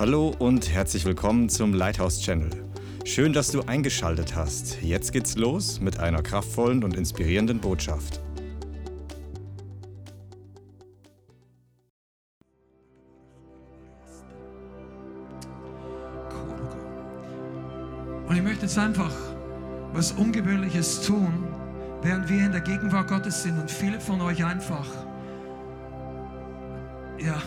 Hallo und herzlich willkommen zum Lighthouse Channel. Schön, dass du eingeschaltet hast. Jetzt geht's los mit einer kraftvollen und inspirierenden Botschaft. Und ich möchte jetzt einfach was Ungewöhnliches tun, während wir in der Gegenwart Gottes sind und viele von euch einfach, ja,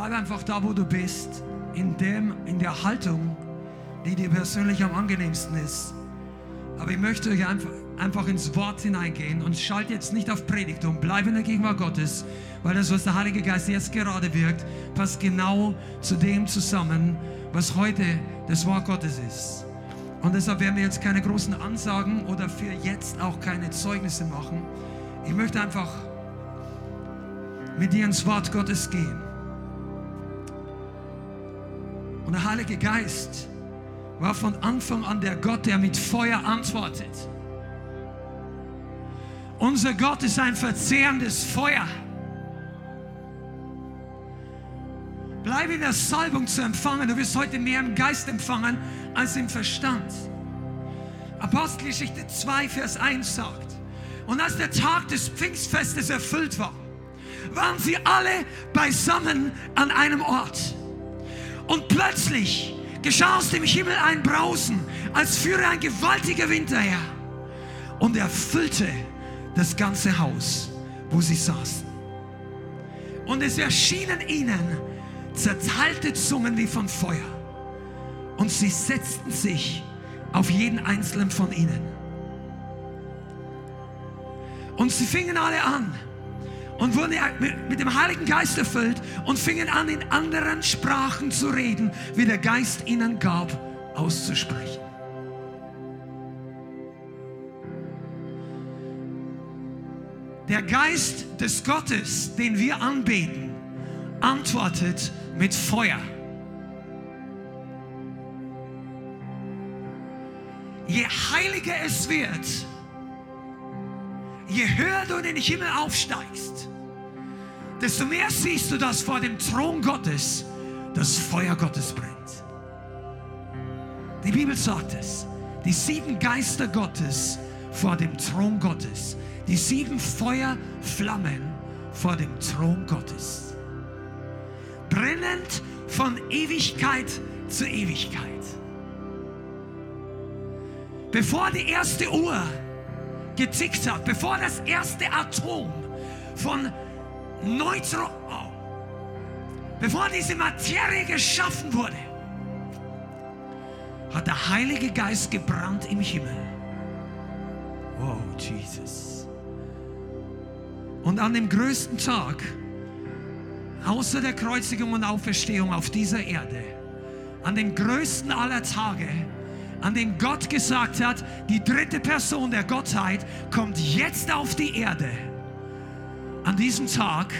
bleib einfach da, wo du bist, in, dem, in der Haltung, die dir persönlich am angenehmsten ist. Aber ich möchte euch einfach, einfach ins Wort hineingehen und schalt jetzt nicht auf Predigt um. Bleib in der Gegenwart Gottes, weil das, was der Heilige Geist jetzt gerade wirkt, passt genau zu dem zusammen, was heute das Wort Gottes ist. Und deshalb werden wir jetzt keine großen Ansagen oder für jetzt auch keine Zeugnisse machen. Ich möchte einfach mit dir ins Wort Gottes gehen. Und der Heilige Geist war von Anfang an der Gott, der mit Feuer antwortet. Unser Gott ist ein verzehrendes Feuer. Bleib in der Salbung zu empfangen. Du wirst heute mehr im Geist empfangen als im Verstand. Apostelgeschichte 2, Vers 1 sagt, und als der Tag des Pfingstfestes erfüllt war, waren sie alle beisammen an einem Ort. Und plötzlich geschah aus dem Himmel ein Brausen, als führe ein gewaltiger Wind daher und erfüllte das ganze Haus, wo sie saßen. Und es erschienen ihnen zerteilte Zungen wie von Feuer. Und sie setzten sich auf jeden einzelnen von ihnen. Und sie fingen alle an und wurden mit dem Heiligen Geist erfüllt und fingen an, in anderen Sprachen zu reden, wie der Geist ihnen gab, auszusprechen. Der Geist des Gottes, den wir anbeten, antwortet mit Feuer. Je heiliger es wird, je höher du in den Himmel aufsteigst, desto mehr siehst du, dass vor dem Thron Gottes das Feuer Gottes brennt. Die Bibel sagt es. Die sieben Geister Gottes vor dem Thron Gottes. Die sieben Feuerflammen vor dem Thron Gottes. Brennend von Ewigkeit zu Ewigkeit. Bevor die erste Uhr getickt hat, bevor das erste Atom von Neutron, oh, bevor diese Materie geschaffen wurde, hat der Heilige Geist gebrannt im Himmel. Oh, Jesus. Und an dem größten Tag, außer der Kreuzigung und Auferstehung auf dieser Erde, an dem größten aller Tage, an dem Gott gesagt hat, die dritte Person der Gottheit kommt jetzt auf die Erde. An diesem Tag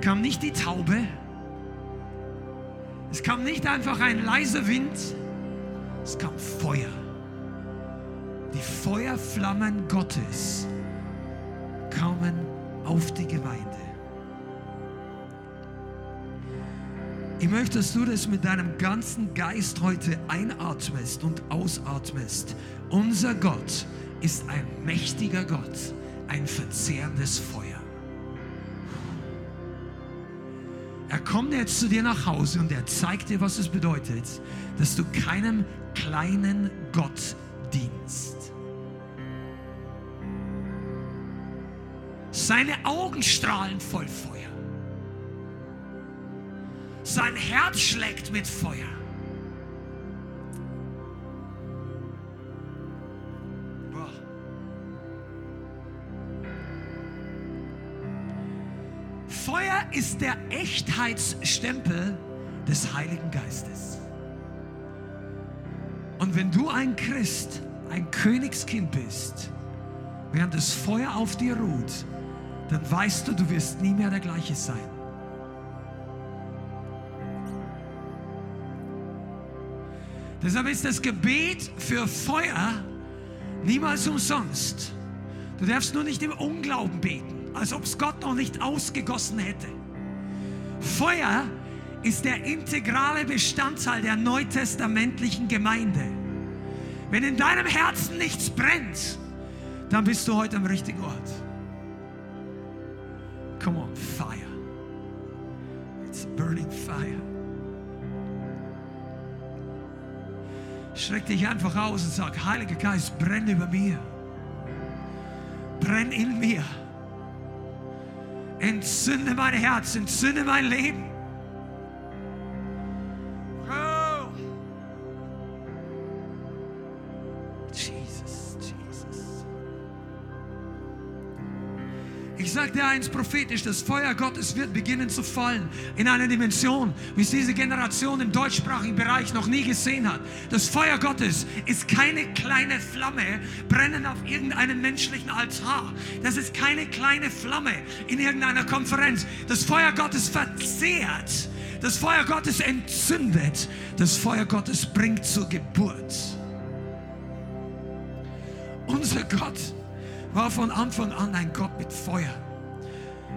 kam nicht die Taube, es kam nicht einfach ein leiser Wind, es kam Feuer. Die Feuerflammen Gottes kamen auf die Gemeinde. Ich möchte, dass du das mit deinem ganzen Geist heute einatmest und ausatmest. Unser Gott ist ein mächtiger Gott, ein verzehrendes Feuer. Er kommt jetzt zu dir nach Hause und er zeigt dir, was es bedeutet, dass du keinem kleinen Gott dienst. Seine Augen strahlen voll Feuer. Sein Herz schlägt mit Feuer. Ist der Echtheitsstempel des Heiligen Geistes. Und wenn du ein Christ, ein Königskind bist, während das Feuer auf dir ruht, dann weißt du, du wirst nie mehr der gleiche sein. Deshalb ist das Gebet für Feuer niemals umsonst. Du darfst nur nicht im Unglauben beten, als ob es Gott noch nicht ausgegossen hätte. Feuer ist der integrale Bestandteil der neutestamentlichen Gemeinde. Wenn in deinem Herzen nichts brennt, dann bist du heute am richtigen Ort. Come on, fire. It's burning fire. Schreck dich einfach aus und sag, Heiliger Geist, brenn über mir. Brenn in mir. Entzünde mein Herz, entzünde mein Leben. Ich sage dir eins prophetisch, das Feuer Gottes wird beginnen zu fallen in einer Dimension, wie es diese Generation im deutschsprachigen Bereich noch nie gesehen hat. Das Feuer Gottes ist keine kleine Flamme brennen auf irgendeinem menschlichen Altar. Das ist keine kleine Flamme in irgendeiner Konferenz. Das Feuer Gottes verzehrt. Das Feuer Gottes entzündet. Das Feuer Gottes bringt zur Geburt. Unser Gott war von Anfang an ein Gott mit Feuer.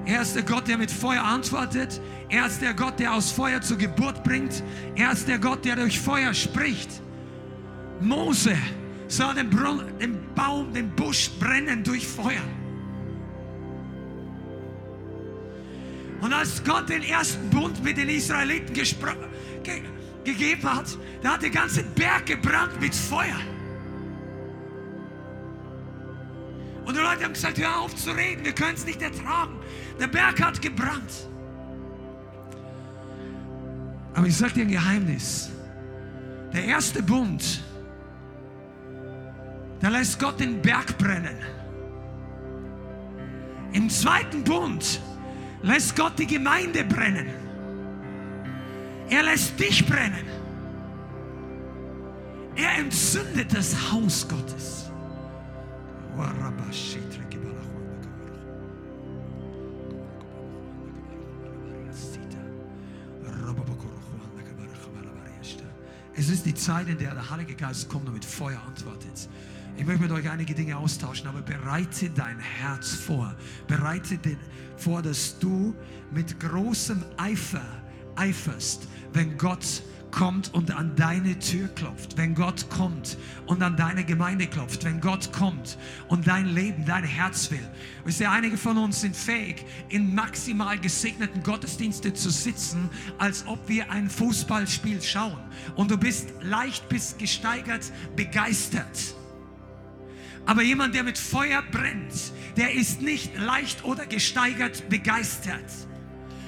Er ist der Gott, der mit Feuer antwortet. Er ist der Gott, der aus Feuer zur Geburt bringt. Er ist der Gott, der durch Feuer spricht. Mose sah den, Brun den Baum, den Busch brennen durch Feuer. Und als Gott den ersten Bund mit den Israeliten ge gegeben hat, da hat der ganze Berg gebrannt mit Feuer. Und die Leute haben gesagt, hör auf zu reden, wir können es nicht ertragen. Der Berg hat gebrannt. Aber ich sage dir ein Geheimnis. Der erste Bund, da lässt Gott den Berg brennen. Im zweiten Bund lässt Gott die Gemeinde brennen. Er lässt dich brennen. Er entzündet das Haus Gottes. Es ist die Zeit, in der der Heilige Geist kommt und mit Feuer antwortet. Ich möchte mit euch einige Dinge austauschen, aber bereite dein Herz vor. Bereite den vor, dass du mit großem Eifer eiferst, wenn Gott kommt und an deine Tür klopft, wenn Gott kommt und an deine Gemeinde klopft, wenn Gott kommt und dein Leben, dein Herz will. Wisst ihr, einige von uns sind fähig, in maximal gesegneten Gottesdiensten zu sitzen, als ob wir ein Fußballspiel schauen. Und du bist leicht bis gesteigert begeistert. Aber jemand, der mit Feuer brennt, der ist nicht leicht oder gesteigert begeistert.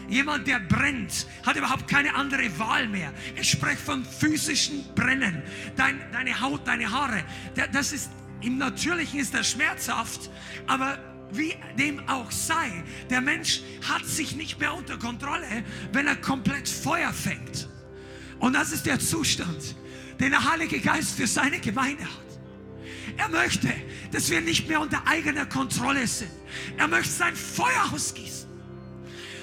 Jemand, der brennt, hat überhaupt keine andere Wahl mehr. Ich spreche von physischen Brennen. Dein, deine Haut, deine Haare, das ist im Natürlichen ist das schmerzhaft, aber wie dem auch sei, der Mensch hat sich nicht mehr unter Kontrolle, wenn er komplett Feuer fängt. Und das ist der Zustand, den der Heilige Geist für seine Gemeinde hat. Er möchte, dass wir nicht mehr unter eigener Kontrolle sind. Er möchte sein Feuer ausgießen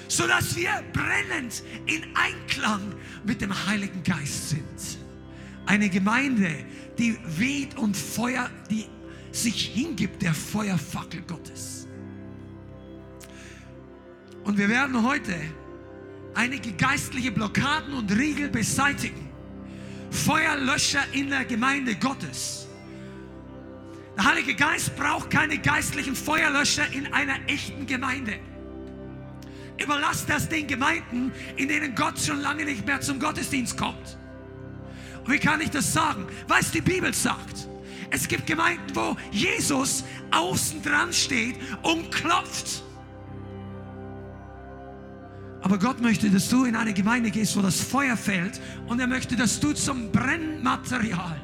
sodass wir brennend in Einklang mit dem Heiligen Geist sind. Eine Gemeinde, die weht und Feuer, die sich hingibt der Feuerfackel Gottes. Und wir werden heute einige geistliche Blockaden und Riegel beseitigen. Feuerlöscher in der Gemeinde Gottes. Der Heilige Geist braucht keine geistlichen Feuerlöscher in einer echten Gemeinde. Überlass das den Gemeinden, in denen Gott schon lange nicht mehr zum Gottesdienst kommt. Und wie kann ich das sagen? Weil es die Bibel sagt. Es gibt Gemeinden, wo Jesus außen dran steht und klopft. Aber Gott möchte, dass du in eine Gemeinde gehst, wo das Feuer fällt und er möchte, dass du zum Brennmaterial,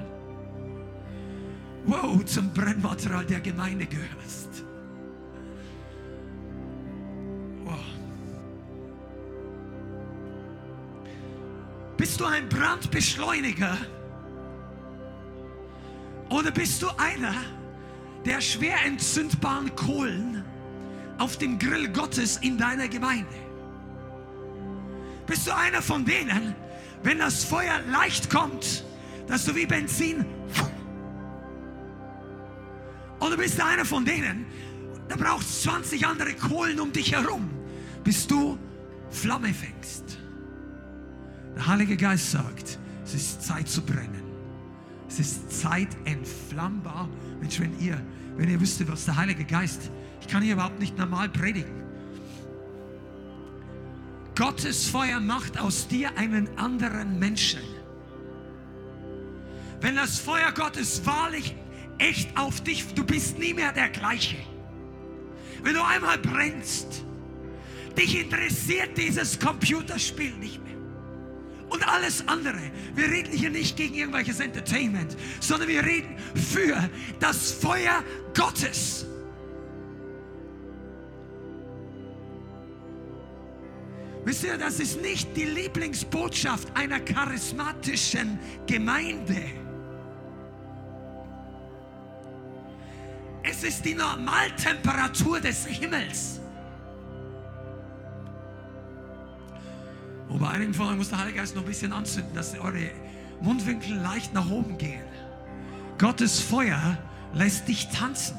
wow, zum Brennmaterial der Gemeinde gehörst. Bist du ein Brandbeschleuniger? Oder bist du einer der schwer entzündbaren Kohlen auf dem Grill Gottes in deiner Gemeinde? Bist du einer von denen, wenn das Feuer leicht kommt, dass du wie Benzin oder bist du einer von denen, da brauchst 20 andere Kohlen um dich herum, bis du Flamme fängst? Der Heilige Geist sagt, es ist Zeit zu brennen. Es ist Zeit entflammbar. Mensch, wenn ihr, wenn ihr wüsstet, was der Heilige Geist, ich kann hier überhaupt nicht normal predigen. Gottes Feuer macht aus dir einen anderen Menschen. Wenn das Feuer Gottes wahrlich echt auf dich, du bist nie mehr der gleiche. Wenn du einmal brennst, dich interessiert dieses Computerspiel nicht mehr. Und alles andere. Wir reden hier nicht gegen irgendwelches Entertainment, sondern wir reden für das Feuer Gottes. Wisst ihr, das ist nicht die Lieblingsbotschaft einer charismatischen Gemeinde. Es ist die Normaltemperatur des Himmels. Und einigen von euch muss der Heilige Geist noch ein bisschen anzünden, dass eure Mundwinkel leicht nach oben gehen. Gottes Feuer lässt dich tanzen.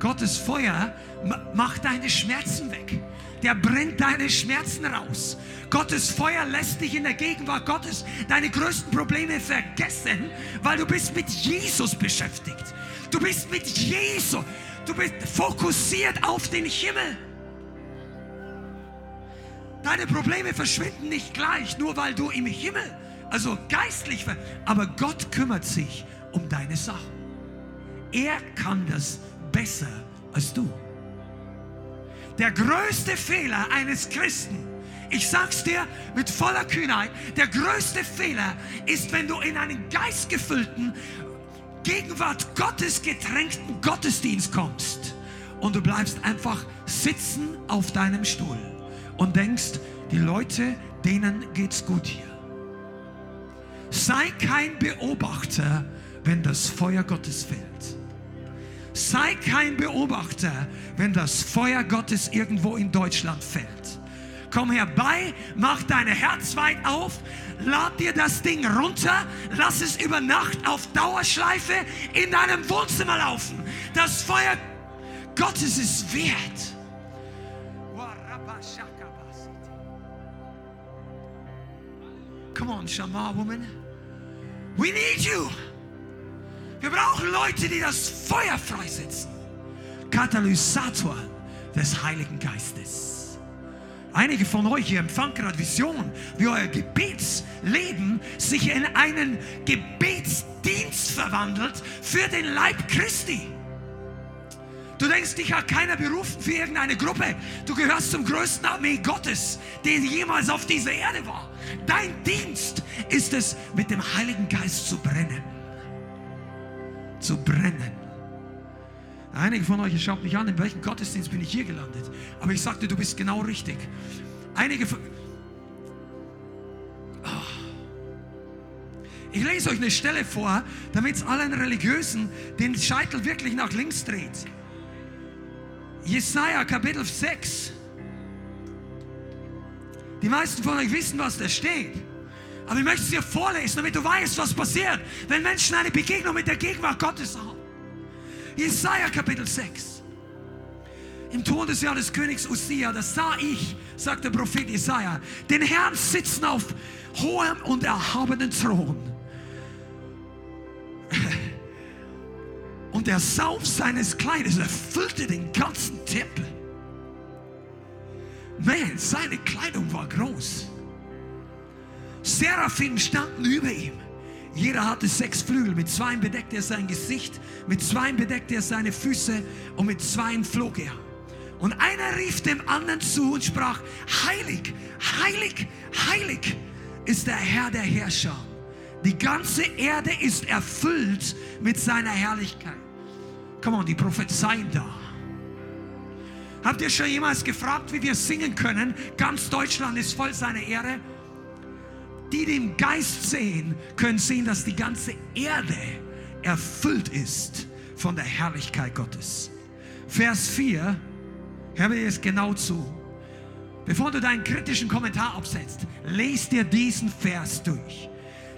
Gottes Feuer macht deine Schmerzen weg. Der brennt deine Schmerzen raus. Gottes Feuer lässt dich in der Gegenwart Gottes deine größten Probleme vergessen, weil du bist mit Jesus beschäftigt. Du bist mit Jesus. Du bist fokussiert auf den Himmel. Deine Probleme verschwinden nicht gleich, nur weil du im Himmel, also geistlich, aber Gott kümmert sich um deine Sachen. Er kann das besser als du. Der größte Fehler eines Christen, ich sag's dir mit voller Kühnheit, der größte Fehler ist, wenn du in einen geistgefüllten, Gegenwart Gottes getränkten Gottesdienst kommst und du bleibst einfach sitzen auf deinem Stuhl und denkst, die Leute, denen geht's gut hier. Sei kein Beobachter, wenn das Feuer Gottes fällt. Sei kein Beobachter, wenn das Feuer Gottes irgendwo in Deutschland fällt. Komm herbei, mach dein Herz weit auf, lad dir das Ding runter, lass es über Nacht auf Dauerschleife in deinem Wohnzimmer laufen. Das Feuer Gottes ist wert. Come on, Shama woman. We need you. Wir brauchen Leute, die das Feuer freisetzen. Katalysator des Heiligen Geistes. Einige von euch hier empfangen gerade Visionen, wie euer Gebetsleben sich in einen Gebetsdienst verwandelt für den Leib Christi. Du denkst, dich hat keiner berufen für irgendeine Gruppe. Du gehörst zum größten Armee Gottes, der jemals auf dieser Erde war. Dein Dienst ist es, mit dem Heiligen Geist zu brennen. Zu brennen. Einige von euch schaut mich an, in welchem Gottesdienst bin ich hier gelandet. Aber ich sagte, du bist genau richtig. Einige von... Oh. Ich lese euch eine Stelle vor, damit es allen Religiösen den Scheitel wirklich nach links dreht. Jesaja Kapitel 6. Die meisten von euch wissen, was da steht. Aber ich möchte es dir vorlesen, damit du weißt, was passiert, wenn Menschen eine Begegnung mit der Gegenwart Gottes haben. Jesaja Kapitel 6. Im Todesjahr des Königs Usia, das sah ich, sagt der Prophet Jesaja, den Herrn sitzen auf hohem und erhabenen Thron. Und der Saum seines Kleides erfüllte den ganzen Tempel. Man, seine Kleidung war groß. Seraphim standen über ihm. Jeder hatte sechs Flügel. Mit zwei bedeckte er sein Gesicht, mit zwei bedeckte er seine Füße und mit zwei flog er. Und einer rief dem anderen zu und sprach, heilig, heilig, heilig ist der Herr der Herrscher. Die ganze Erde ist erfüllt mit seiner Herrlichkeit. Komm on, die prophezeien da. Habt ihr schon jemals gefragt, wie wir singen können? Ganz Deutschland ist voll seiner Ehre. Die den Geist sehen, können sehen, dass die ganze Erde erfüllt ist von der Herrlichkeit Gottes. Vers 4, hör mir jetzt genau zu. Bevor du deinen kritischen Kommentar absetzt, lest dir diesen Vers durch.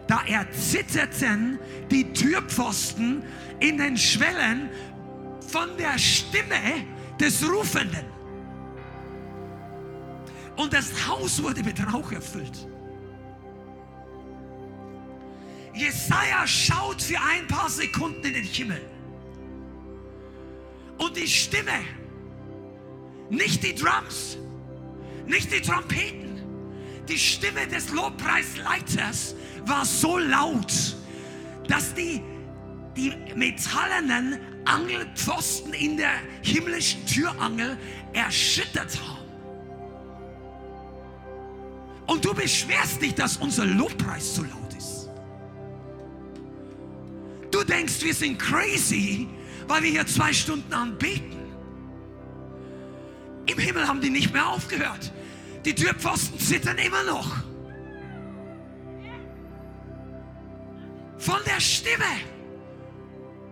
Da erzitterten die Türpfosten in den Schwellen von der Stimme des Jesaja schaut für ein paar Sekunden in den Himmel. Und die Stimme, nicht die Drums, nicht die Trompeten, die Stimme des Lobpreisleiters war so laut, dass die, die metallenen Angelpfosten in der himmlischen Türangel erschüttert haben. Und du beschwerst dich, dass unser Lobpreis zu laut ist. Du denkst, wir sind crazy, weil wir hier zwei Stunden anbeten. Im Himmel haben die nicht mehr aufgehört. Die Türpfosten zittern immer noch. Von der Stimme.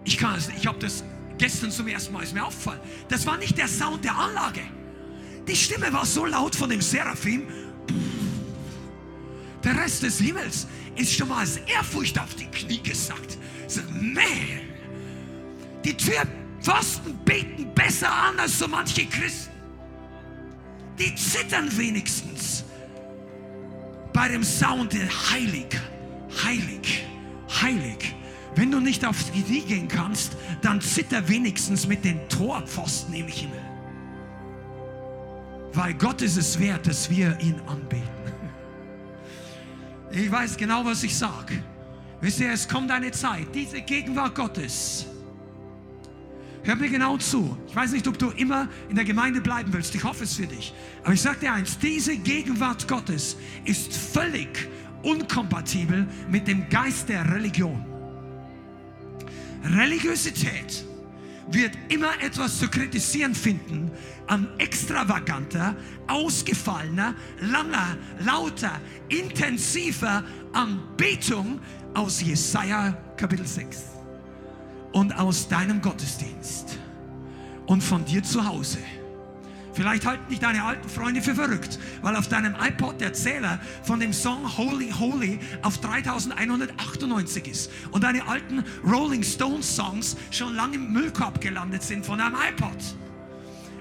Ich kann es, ich habe das gestern zum ersten Mal ist mir aufgefallen. Das war nicht der Sound der Anlage. Die Stimme war so laut von dem Seraphim. Der Rest des Himmels ist schon mal als Ehrfurcht auf die Knie gesackt. So, man, die Türpfosten beten besser an als so manche Christen. Die zittern wenigstens bei dem Sound heilig, heilig, heilig. Wenn du nicht aufs Knie gehen kannst, dann zitter wenigstens mit den Torpfosten im Himmel. Weil Gott ist es wert, dass wir ihn anbeten. Ich weiß genau, was ich sage. Wisst ihr, es kommt eine Zeit, diese Gegenwart Gottes. Hör mir genau zu. Ich weiß nicht, ob du immer in der Gemeinde bleiben willst. Ich hoffe es für dich. Aber ich sage dir eins, diese Gegenwart Gottes ist völlig unkompatibel mit dem Geist der Religion. Religiosität wird immer etwas zu kritisieren finden an extravaganter, ausgefallener, langer, lauter, intensiver Anbetung aus Jesaja Kapitel 6 und aus deinem Gottesdienst und von dir zu Hause. Vielleicht halten dich deine alten Freunde für verrückt, weil auf deinem iPod der Zähler von dem Song Holy Holy auf 3198 ist und deine alten Rolling Stones Songs schon lange im Müllkorb gelandet sind von deinem iPod.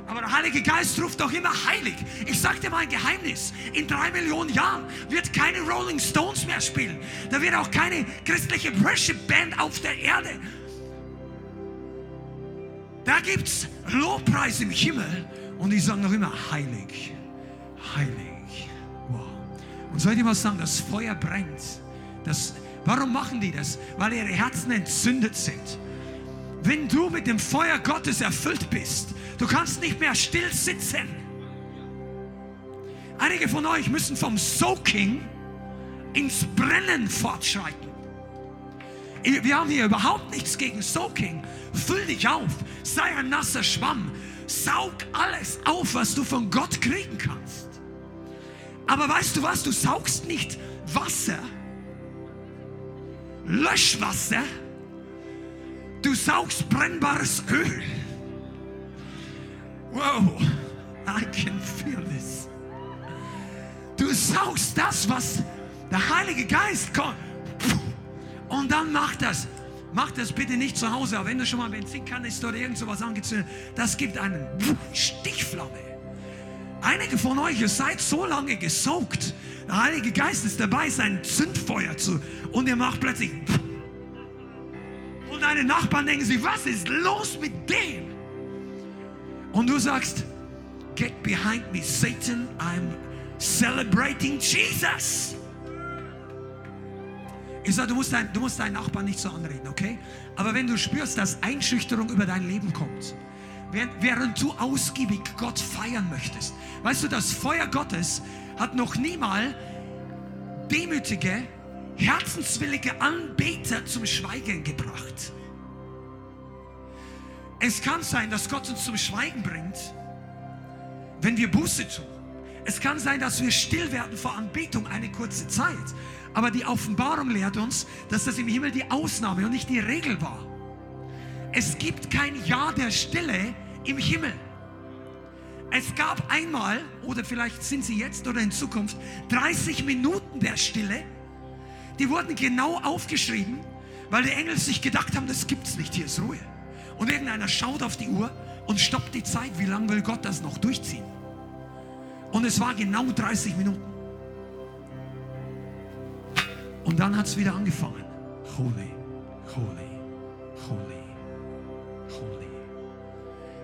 Aber der Heilige Geist ruft doch immer heilig. Ich sag dir mal ein Geheimnis. In drei Millionen Jahren wird keine Rolling Stones mehr spielen. Da wird auch keine christliche Worship Band auf der Erde. Da gibt's Lobpreis im Himmel und die sagen noch immer heilig, heilig. Wow. Und soll ich dir mal sagen, das Feuer brennt. Das, warum machen die das? Weil ihre Herzen entzündet sind. Wenn du mit dem Feuer Gottes erfüllt bist, du kannst nicht mehr still sitzen. Einige von euch müssen vom Soaking ins Brennen fortschreiten. Wir haben hier überhaupt nichts gegen Soaking. Füll dich auf, sei ein nasser Schwamm, Saug alles auf, was du von Gott kriegen kannst. Aber weißt du was? Du saugst nicht Wasser, Löschwasser, du saugst brennbares Öl. Wow, I can feel this. Du saugst das, was der Heilige Geist kommt. Und dann macht das. Mach das bitte nicht zu Hause, aber wenn du schon mal Benzinkanister oder irgend sowas angezündet das gibt einen Stichflamme. Einige von euch, ihr seid so lange gesaugt. Der Heilige Geist ist dabei, sein Zündfeuer zu. Und ihr macht plötzlich. Und deine Nachbarn denken sich, was ist los mit dem? Und du sagst, get behind me, Satan, I'm celebrating Jesus. Ich sage, du musst, dein, du musst deinen Nachbarn nicht so anreden, okay? Aber wenn du spürst, dass Einschüchterung über dein Leben kommt, während, während du ausgiebig Gott feiern möchtest, weißt du, das Feuer Gottes hat noch niemals demütige, herzenswillige Anbeter zum Schweigen gebracht. Es kann sein, dass Gott uns zum Schweigen bringt, wenn wir Buße tun. Es kann sein, dass wir still werden vor Anbetung eine kurze Zeit. Aber die Offenbarung lehrt uns, dass das im Himmel die Ausnahme und nicht die Regel war. Es gibt kein Jahr der Stille im Himmel. Es gab einmal, oder vielleicht sind sie jetzt oder in Zukunft, 30 Minuten der Stille. Die wurden genau aufgeschrieben, weil die Engel sich gedacht haben, das gibt es nicht, hier ist Ruhe. Und irgendeiner schaut auf die Uhr und stoppt die Zeit. Wie lange will Gott das noch durchziehen? Und es war genau 30 Minuten. Und dann hat es wieder angefangen. holy, holy, holy, holy.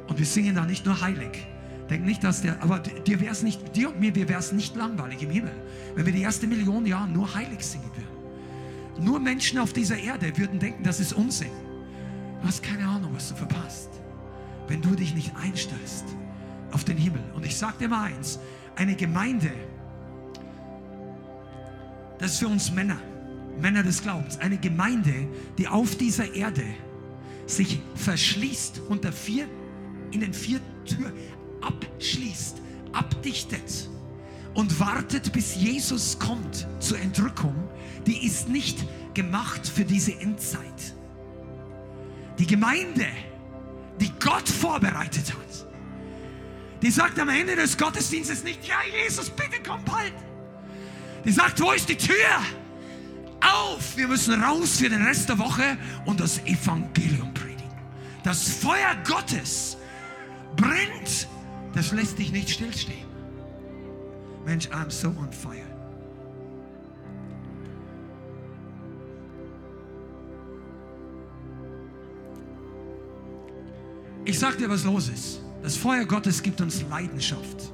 Und wir singen da nicht nur heilig. Denk nicht, dass der, aber dir wäre es nicht, dir und mir wäre es nicht langweilig im Himmel, wenn wir die erste Million Jahre nur heilig singen würden. Nur Menschen auf dieser Erde würden denken, das ist Unsinn. Du hast keine Ahnung, was du verpasst, wenn du dich nicht einstellst auf den Himmel. Und ich sage dir mal eins, eine Gemeinde, das ist für uns Männer, Männer des Glaubens, eine Gemeinde, die auf dieser Erde sich verschließt unter vier, in den vier Türen, abschließt, abdichtet und wartet, bis Jesus kommt zur Entrückung, die ist nicht gemacht für diese Endzeit. Die Gemeinde, die Gott vorbereitet hat, die sagt am Ende des Gottesdienstes nicht, ja Jesus, bitte komm bald. Die sagt, wo ist die Tür? Auf, wir müssen raus für den Rest der Woche und das Evangelium predigen. Das Feuer Gottes brennt, das lässt dich nicht stillstehen. Mensch, I'm so on fire. Ich sag dir, was los ist. Das Feuer Gottes gibt uns Leidenschaft.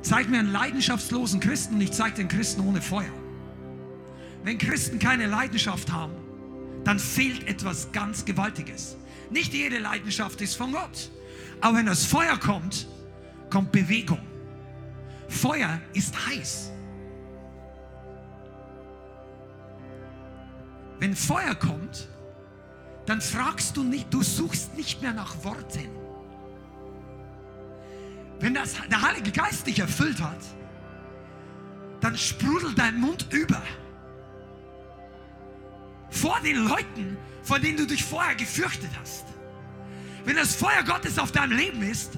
Zeig mir einen leidenschaftslosen Christen und ich zeige den Christen ohne Feuer. Wenn Christen keine Leidenschaft haben, dann fehlt etwas ganz Gewaltiges. Nicht jede Leidenschaft ist von Gott. Aber wenn das Feuer kommt, kommt Bewegung. Feuer ist heiß. Wenn Feuer kommt, dann fragst du nicht, du suchst nicht mehr nach Worten. Wenn das, der Heilige Geist dich erfüllt hat, dann sprudelt dein Mund über. Vor den Leuten, vor denen du dich vorher gefürchtet hast. Wenn das Feuer Gottes auf deinem Leben ist,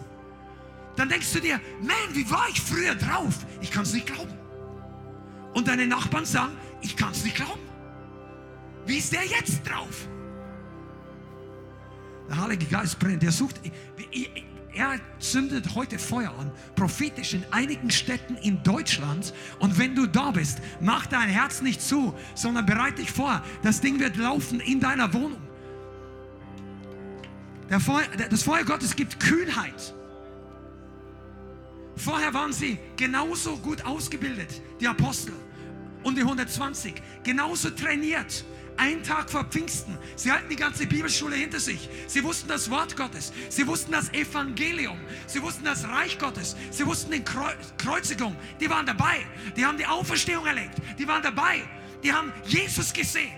dann denkst du dir, man, wie war ich früher drauf? Ich kann es nicht glauben. Und deine Nachbarn sagen, ich kann es nicht glauben. Wie ist der jetzt drauf? Der Heilige Geist brennt, der sucht. Er zündet heute Feuer an, prophetisch in einigen Städten in Deutschland. Und wenn du da bist, mach dein Herz nicht zu, sondern bereite dich vor. Das Ding wird laufen in deiner Wohnung. Feuer, das Feuer Gottes gibt Kühnheit. Vorher waren sie genauso gut ausgebildet, die Apostel und die 120, genauso trainiert ein Tag vor Pfingsten. Sie hatten die ganze Bibelschule hinter sich. Sie wussten das Wort Gottes. Sie wussten das Evangelium. Sie wussten das Reich Gottes. Sie wussten die Kreuzigung. Die waren dabei. Die haben die Auferstehung erlebt. Die waren dabei. Die haben Jesus gesehen.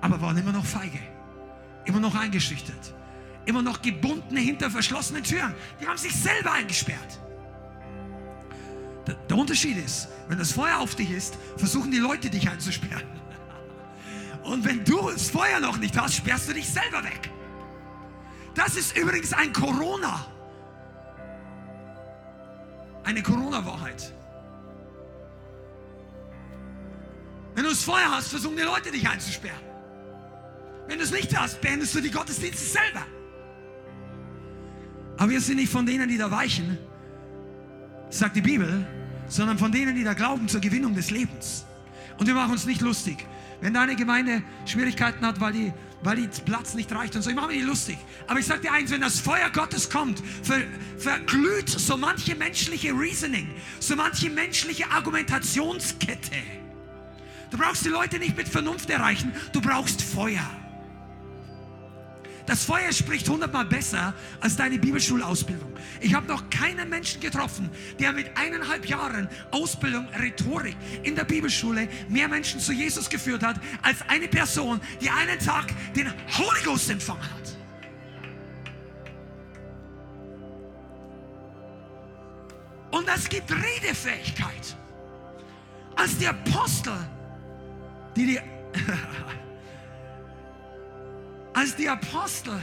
Aber waren immer noch feige. Immer noch eingeschüchtert. Immer noch gebunden hinter verschlossenen Türen. Die haben sich selber eingesperrt. Der Unterschied ist, wenn das Feuer auf dich ist, versuchen die Leute dich einzusperren. Und wenn du das Feuer noch nicht hast, sperrst du dich selber weg. Das ist übrigens ein Corona. Eine Corona-Wahrheit. Wenn du das Feuer hast, versuchen die Leute dich einzusperren. Wenn du es nicht hast, beendest du die Gottesdienste selber. Aber wir sind nicht von denen, die da weichen, sagt die Bibel, sondern von denen, die da glauben zur Gewinnung des Lebens. Und wir machen uns nicht lustig. Wenn deine Gemeinde Schwierigkeiten hat, weil die, weil die Platz nicht reicht und so, ich mache mir nicht lustig. Aber ich sage dir eins, wenn das Feuer Gottes kommt, ver, verglüht so manche menschliche Reasoning, so manche menschliche Argumentationskette. Du brauchst die Leute nicht mit Vernunft erreichen, du brauchst Feuer. Das Feuer spricht hundertmal besser als deine Bibelschulausbildung. Ich habe noch keinen Menschen getroffen, der mit eineinhalb Jahren Ausbildung Rhetorik in der Bibelschule mehr Menschen zu Jesus geführt hat, als eine Person, die einen Tag den Holy Ghost empfangen hat. Und das gibt Redefähigkeit. Als die Apostel, die die als die Apostel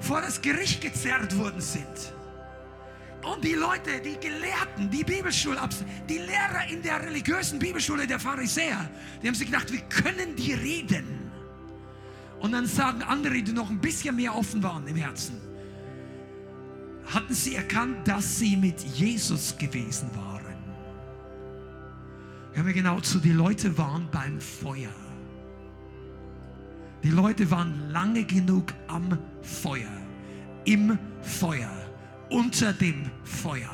vor das Gericht gezerrt worden sind. Und die Leute, die Gelehrten, die Bibelschulabs, die Lehrer in der religiösen Bibelschule der Pharisäer, die haben sich gedacht, wie können die reden? Und dann sagen andere, die noch ein bisschen mehr offen waren im Herzen, hatten sie erkannt, dass sie mit Jesus gewesen waren. Hören wir genau zu, die Leute waren beim Feuer. Die Leute waren lange genug am Feuer, im Feuer, unter dem Feuer.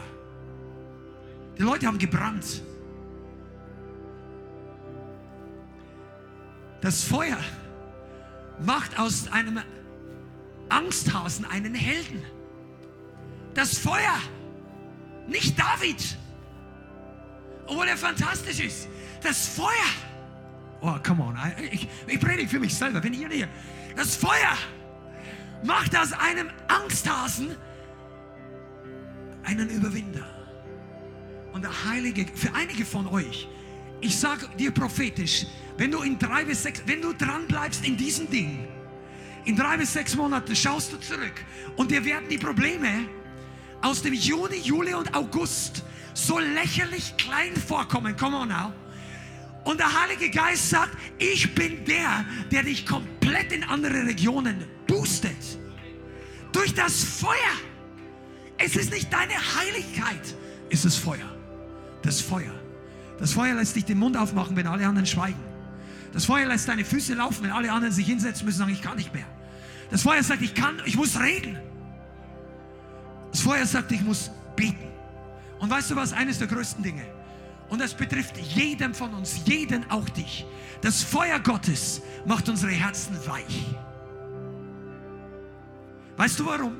Die Leute haben gebrannt. Das Feuer macht aus einem Angsthasen einen Helden. Das Feuer, nicht David, obwohl er fantastisch ist. Das Feuer, oh, come on, ich, ich predige für mich selber, wenn ihr hier, das Feuer macht aus einem Angsthasen einen Überwinder. Und der Heilige, für einige von euch, ich sage dir prophetisch, wenn du in drei bis sechs, wenn du dran bleibst in diesem Ding, in drei bis sechs Monaten schaust du zurück und dir werden die Probleme aus dem Juni, Juli und August so lächerlich klein vorkommen. Come on now. Und der Heilige Geist sagt, ich bin der, der dich komplett in andere Regionen boostet. Durch das Feuer. Es ist nicht deine Heiligkeit, es ist Feuer. Das Feuer. Das Feuer lässt dich den Mund aufmachen, wenn alle anderen schweigen. Das Feuer lässt deine Füße laufen, wenn alle anderen sich hinsetzen müssen und sagen, ich kann nicht mehr. Das Feuer sagt, ich kann, ich muss reden. Das Feuer sagt, ich muss beten. Und weißt du was? Eines der größten Dinge. Und das betrifft jedem von uns, jeden auch dich. Das Feuer Gottes macht unsere Herzen weich. Weißt du warum?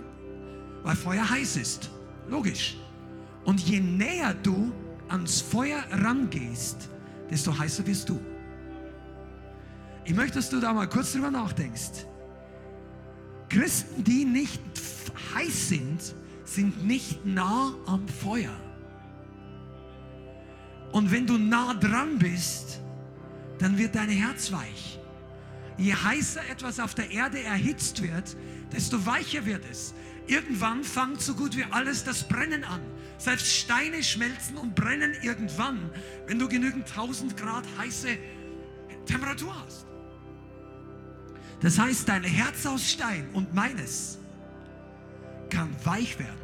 Weil Feuer heiß ist. Logisch. Und je näher du ans Feuer rangehst, desto heißer wirst du. Ich möchte, dass du da mal kurz drüber nachdenkst. Christen, die nicht heiß sind, sind nicht nah am Feuer. Und wenn du nah dran bist, dann wird dein Herz weich. Je heißer etwas auf der Erde erhitzt wird, desto weicher wird es. Irgendwann fängt so gut wie alles das Brennen an. Selbst Steine schmelzen und brennen irgendwann, wenn du genügend 1000 Grad heiße Temperatur hast. Das heißt, dein Herz aus Stein und meines kann weich werden,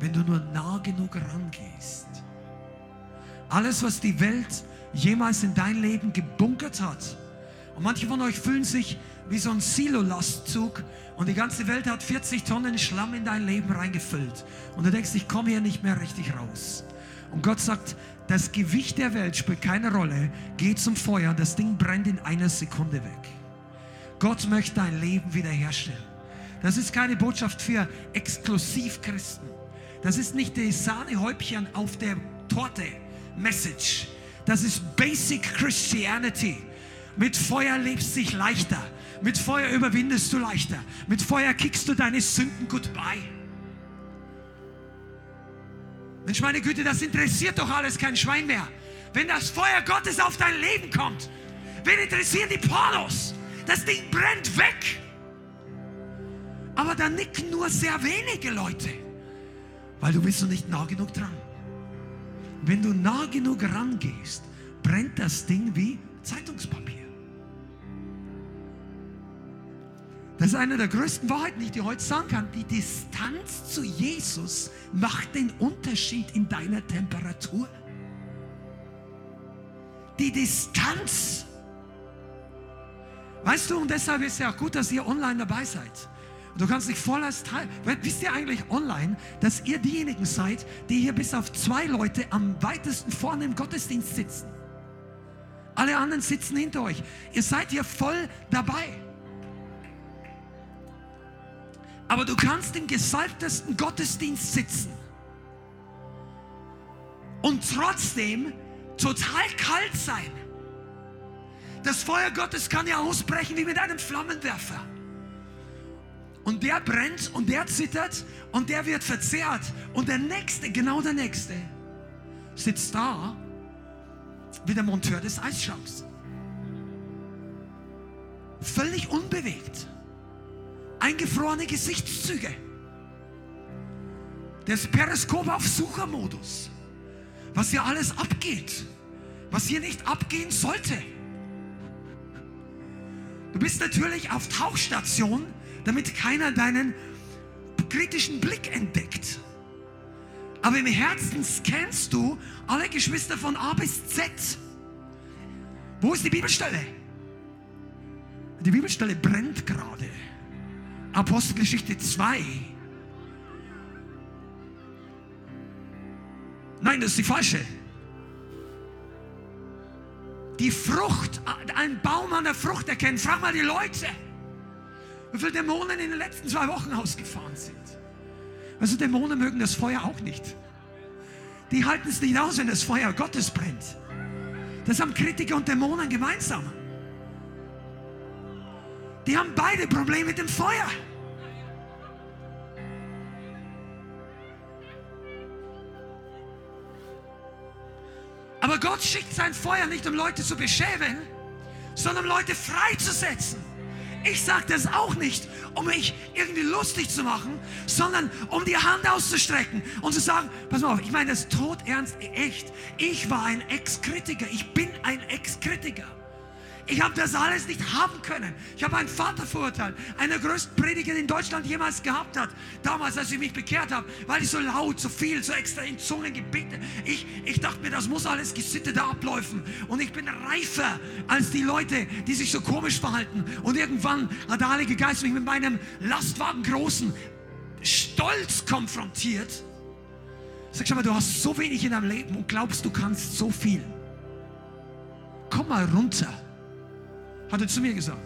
wenn du nur nah genug rangehst. Alles, was die Welt jemals in dein Leben gebunkert hat. Und manche von euch fühlen sich wie so ein Silo-Lastzug und die ganze Welt hat 40 Tonnen Schlamm in dein Leben reingefüllt. Und du denkst, ich komme hier nicht mehr richtig raus. Und Gott sagt, das Gewicht der Welt spielt keine Rolle. Geh zum Feuer, das Ding brennt in einer Sekunde weg. Gott möchte dein Leben wiederherstellen. Das ist keine Botschaft für Exklusivchristen. Das ist nicht die Sahnehäubchen auf der Torte Message. Das ist Basic Christianity. Mit Feuer lebst du dich leichter. Mit Feuer überwindest du leichter. Mit Feuer kickst du deine Sünden goodbye. Mensch, meine Güte, das interessiert doch alles kein Schwein mehr. Wenn das Feuer Gottes auf dein Leben kommt, wen interessieren die Pornos? Das Ding brennt weg. Aber da nicken nur sehr wenige Leute, weil du bist noch nicht nah genug dran. Wenn du nah genug rangehst, brennt das Ding wie Zeitungspapier. Das ist eine der größten Wahrheiten, die ich dir heute sagen kann. Die Distanz zu Jesus macht den Unterschied in deiner Temperatur. Die Distanz. Weißt du, und deshalb ist es ja auch gut, dass ihr online dabei seid. Du kannst dich voll als Teil. Wisst ihr eigentlich online, dass ihr diejenigen seid, die hier bis auf zwei Leute am weitesten vorne im Gottesdienst sitzen? Alle anderen sitzen hinter euch. Ihr seid hier voll dabei. Aber du kannst im gesalbtesten Gottesdienst sitzen und trotzdem total kalt sein. Das Feuer Gottes kann ja ausbrechen wie mit einem Flammenwerfer. Und der brennt und der zittert und der wird verzehrt. Und der Nächste, genau der Nächste, sitzt da wie der Monteur des Eisschranks. Völlig unbewegt eingefrorene Gesichtszüge. Das Periskop auf Suchermodus. Was hier alles abgeht. Was hier nicht abgehen sollte. Du bist natürlich auf Tauchstation, damit keiner deinen kritischen Blick entdeckt. Aber im Herzen scannst du alle Geschwister von A bis Z. Wo ist die Bibelstelle? die Bibelstelle brennt gerade. Apostelgeschichte 2. Nein, das ist die falsche. Die Frucht, ein Baum an der Frucht erkennen. Frag mal die Leute, wie viele Dämonen in den letzten zwei Wochen ausgefahren sind. Also Dämonen mögen das Feuer auch nicht. Die halten es nicht aus, wenn das Feuer Gottes brennt. Das haben Kritiker und Dämonen gemeinsam. Die haben beide Probleme mit dem Feuer. Aber Gott schickt sein Feuer nicht, um Leute zu beschämen, sondern um Leute freizusetzen. Ich sage das auch nicht, um mich irgendwie lustig zu machen, sondern um die Hand auszustrecken und zu sagen, pass mal auf, ich meine das tot ernst, echt. Ich war ein Ex-Kritiker, ich bin ein Ex-Kritiker. Ich habe das alles nicht haben können. Ich habe einen Vater verurteilt, einer der größten Prediger, den Deutschland jemals gehabt hat. Damals, als ich mich bekehrt habe, weil ich so laut, so viel, so extra in Zungen gebeten. Ich, ich dachte mir, das muss alles gesittet abläufen. Und ich bin reifer als die Leute, die sich so komisch verhalten. Und irgendwann hat der Heilige Geist mich mit meinem Lastwagen großen Stolz konfrontiert. Sag schon mal, du hast so wenig in deinem Leben und glaubst, du kannst so viel. Komm mal runter hat er zu mir gesagt.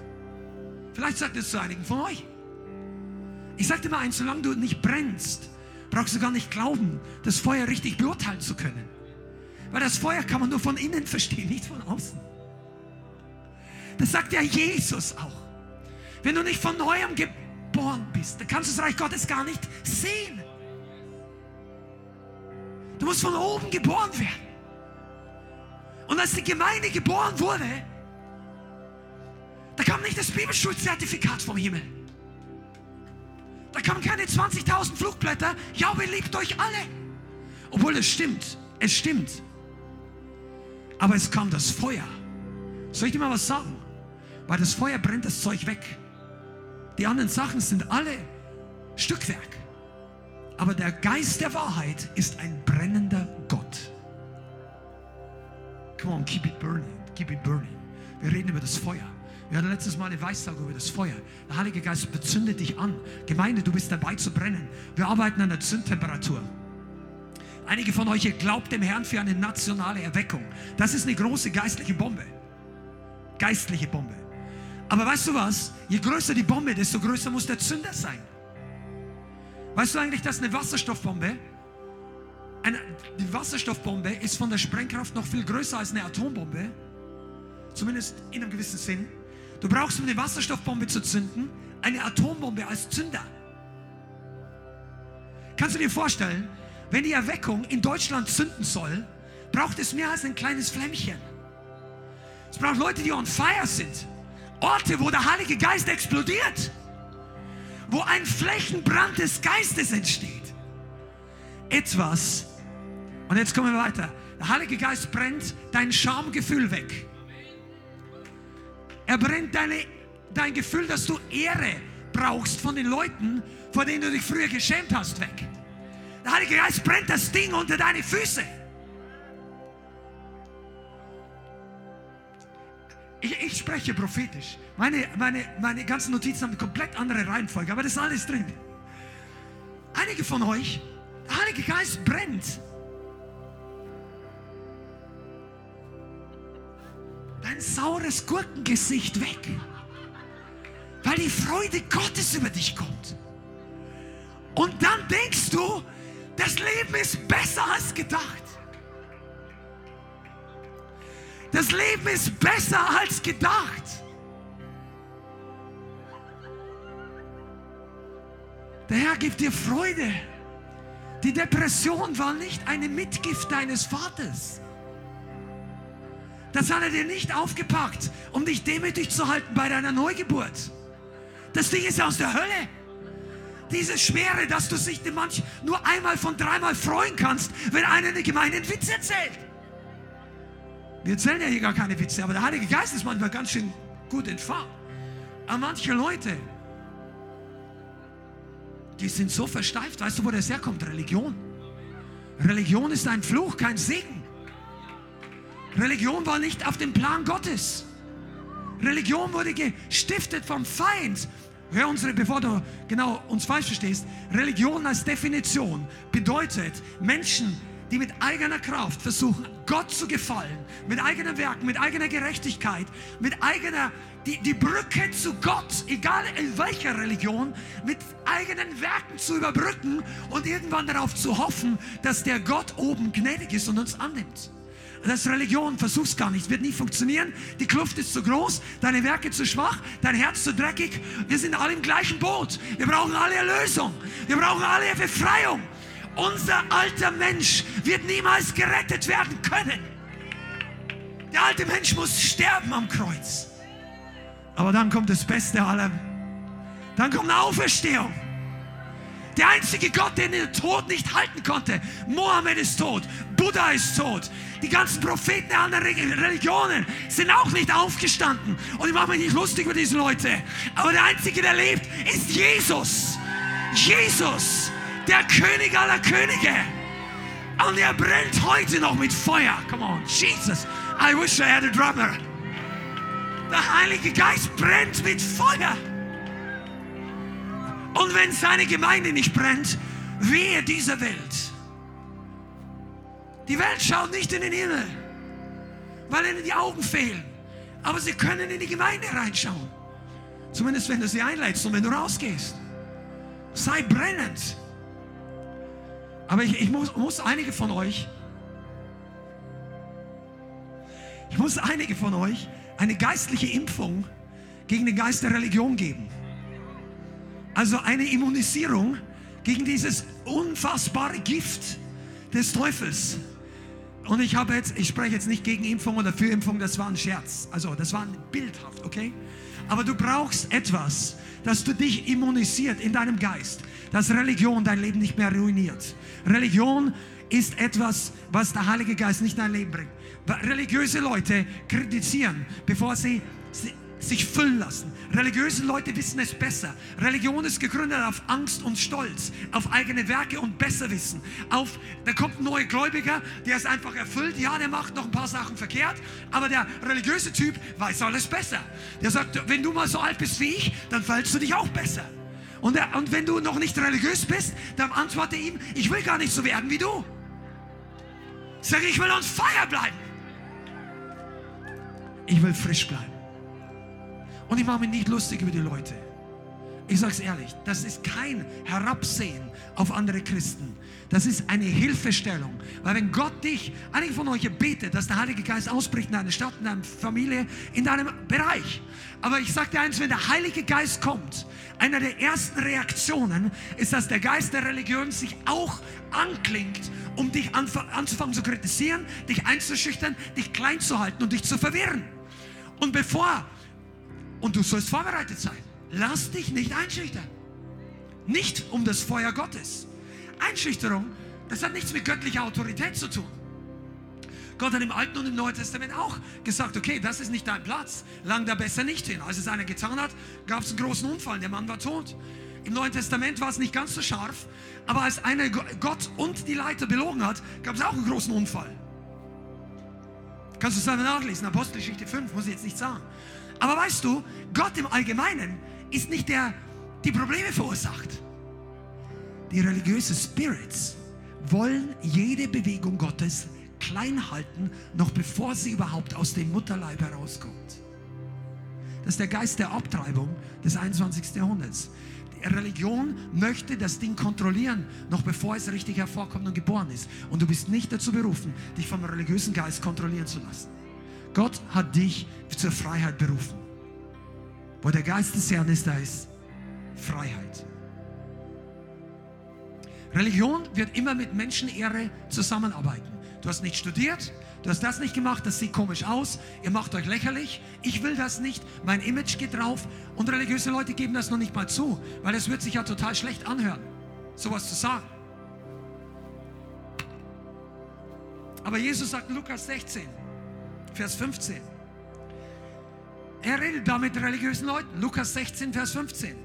Vielleicht sagt es zu einigen von euch. Ich sagte mal eins, solange du nicht brennst, brauchst du gar nicht glauben, das Feuer richtig beurteilen zu können. Weil das Feuer kann man nur von innen verstehen, nicht von außen. Das sagt ja Jesus auch. Wenn du nicht von neuem geboren bist, dann kannst du das Reich Gottes gar nicht sehen. Du musst von oben geboren werden. Und als die Gemeinde geboren wurde, da kam nicht das Bibelschulzertifikat vom Himmel. Da kamen keine 20.000 Flugblätter. Ja, wir liebt euch alle. Obwohl es stimmt. Es stimmt. Aber es kam das Feuer. Soll ich dir mal was sagen? Weil das Feuer brennt das Zeug weg. Die anderen Sachen sind alle Stückwerk. Aber der Geist der Wahrheit ist ein brennender Gott. Come on, keep it burning. Keep it burning. Wir reden über das Feuer. Wir hatten letztes Mal eine Weissage über das Feuer. Der Heilige Geist bezündet dich an. Gemeinde, du bist dabei zu brennen. Wir arbeiten an der Zündtemperatur. Einige von euch, ihr glaubt dem Herrn für eine nationale Erweckung. Das ist eine große geistliche Bombe. Geistliche Bombe. Aber weißt du was? Je größer die Bombe, desto größer muss der Zünder sein. Weißt du eigentlich, dass eine Wasserstoffbombe, eine, die Wasserstoffbombe ist von der Sprengkraft noch viel größer als eine Atombombe? Zumindest in einem gewissen Sinn. Du brauchst, um eine Wasserstoffbombe zu zünden, eine Atombombe als Zünder. Kannst du dir vorstellen, wenn die Erweckung in Deutschland zünden soll, braucht es mehr als ein kleines Flämmchen. Es braucht Leute, die on fire sind. Orte, wo der Heilige Geist explodiert. Wo ein Flächenbrand des Geistes entsteht. Etwas. Und jetzt kommen wir weiter. Der Heilige Geist brennt dein Schamgefühl weg. Er brennt deine, dein Gefühl, dass du Ehre brauchst von den Leuten, vor denen du dich früher geschämt hast, weg. Der Heilige Geist brennt das Ding unter deine Füße. Ich, ich, spreche prophetisch. Meine, meine, meine ganzen Notizen haben eine komplett andere Reihenfolge, aber das ist alles drin. Einige von euch, der Heilige Geist brennt dein saures Gurkengesicht weg. Weil die Freude Gottes über dich kommt. Und dann denkst du, das Leben ist besser als gedacht. Das Leben ist besser als gedacht. Der Herr gibt dir Freude. Die Depression war nicht eine Mitgift deines Vaters. Das hat er dir nicht aufgepackt, um dich demütig zu halten bei deiner Neugeburt. Das Ding ist aus der Hölle. Diese Schwere, dass du sich manch nur einmal von dreimal freuen kannst, wenn einer eine gemeinen Witz erzählt. Wir erzählen ja hier gar keine Witze, aber der Heilige Geist ist manchmal ganz schön gut in Fahrt. Aber manche Leute, die sind so versteift. Weißt du, wo das herkommt? Religion. Religion ist ein Fluch, kein Segen. Religion war nicht auf dem Plan Gottes. Religion wurde gestiftet vom Feind. Hör unsere, bevor du genau uns falsch verstehst. Religion als Definition bedeutet Menschen, die mit eigener Kraft versuchen, Gott zu gefallen, mit eigenen Werken, mit eigener Gerechtigkeit, mit eigener, die, die Brücke zu Gott, egal in welcher Religion, mit eigenen Werken zu überbrücken und irgendwann darauf zu hoffen, dass der Gott oben gnädig ist und uns annimmt. Das ist Religion, versuch's gar nicht, wird nie funktionieren. Die Kluft ist zu groß, deine Werke zu schwach, dein Herz zu dreckig. Wir sind alle im gleichen Boot. Wir brauchen alle Erlösung. Wir brauchen alle Befreiung. Unser alter Mensch wird niemals gerettet werden können. Der alte Mensch muss sterben am Kreuz. Aber dann kommt das Beste aller. Dann kommt eine Auferstehung. Der einzige Gott, den der Tod nicht halten konnte. Mohammed ist tot, Buddha ist tot, die ganzen Propheten der anderen Religionen sind auch nicht aufgestanden. Und ich mache mich nicht lustig über diese Leute. Aber der Einzige, der lebt, ist Jesus. Jesus, der König aller Könige. Und er brennt heute noch mit Feuer. Come on, Jesus. I wish I had a drummer. Der Heilige Geist brennt mit Feuer. Und wenn seine Gemeinde nicht brennt, wehe dieser Welt. Die Welt schaut nicht in den Himmel, weil ihnen die Augen fehlen. Aber sie können in die Gemeinde reinschauen. Zumindest wenn du sie einleitest und wenn du rausgehst. Sei brennend. Aber ich, ich muss, muss einige von euch, ich muss einige von euch eine geistliche Impfung gegen den Geist der Religion geben. Also eine Immunisierung gegen dieses unfassbare Gift des Teufels. Und ich habe jetzt, ich spreche jetzt nicht gegen Impfung oder für Impfung, das war ein Scherz. Also, das war bildhaft, okay? Aber du brauchst etwas, das du dich immunisiert in deinem Geist, dass Religion dein Leben nicht mehr ruiniert. Religion ist etwas, was der Heilige Geist nicht in dein Leben bringt. Religiöse Leute kritisieren, bevor sie sich füllen lassen. Religiöse Leute wissen es besser. Religion ist gegründet auf Angst und Stolz, auf eigene Werke und Besserwissen. Auf, da kommt ein neuer Gläubiger, der ist einfach erfüllt. Ja, der macht noch ein paar Sachen verkehrt, aber der religiöse Typ weiß alles besser. Der sagt, wenn du mal so alt bist wie ich, dann fällst du dich auch besser. Und, der, und wenn du noch nicht religiös bist, dann antworte ihm, ich will gar nicht so werden wie du. Sag, ich will uns Feier bleiben. Ich will frisch bleiben. Und ich mache mich nicht lustig über die Leute. Ich sage es ehrlich, das ist kein Herabsehen auf andere Christen. Das ist eine Hilfestellung. Weil wenn Gott dich, einige von euch betet, dass der Heilige Geist ausbricht in deiner Stadt, in deiner Familie, in deinem Bereich. Aber ich sage dir eins, wenn der Heilige Geist kommt, einer der ersten Reaktionen ist, dass der Geist der Religion sich auch anklingt, um dich anzufangen zu kritisieren, dich einzuschüchtern, dich klein zu halten und dich zu verwirren. Und bevor und du sollst vorbereitet sein. Lass dich nicht einschüchtern. Nicht um das Feuer Gottes. Einschüchterung, das hat nichts mit göttlicher Autorität zu tun. Gott hat im Alten und im Neuen Testament auch gesagt, okay, das ist nicht dein Platz, lang da besser nicht hin. Als es einer getan hat, gab es einen großen Unfall, der Mann war tot. Im Neuen Testament war es nicht ganz so scharf, aber als einer Gott und die Leiter belogen hat, gab es auch einen großen Unfall. Kannst du es dann nachlesen, Apostelgeschichte 5, muss ich jetzt nicht sagen. Aber weißt du, Gott im Allgemeinen ist nicht der, die Probleme verursacht. Die religiösen Spirits wollen jede Bewegung Gottes klein halten, noch bevor sie überhaupt aus dem Mutterleib herauskommt. Das ist der Geist der Abtreibung des 21. Jahrhunderts. Die Religion möchte das Ding kontrollieren, noch bevor es richtig hervorkommt und geboren ist. Und du bist nicht dazu berufen, dich vom religiösen Geist kontrollieren zu lassen. Gott hat dich zur Freiheit berufen. Wo der Geist des Herrn ist, da ist Freiheit. Religion wird immer mit Menschenehre zusammenarbeiten. Du hast nicht studiert, du hast das nicht gemacht, das sieht komisch aus, ihr macht euch lächerlich, ich will das nicht, mein Image geht drauf und religiöse Leute geben das noch nicht mal zu, weil es wird sich ja total schlecht anhören, sowas zu sagen. Aber Jesus sagt in Lukas 16, Vers 15. Er redet da mit religiösen Leuten. Lukas 16, Vers 15.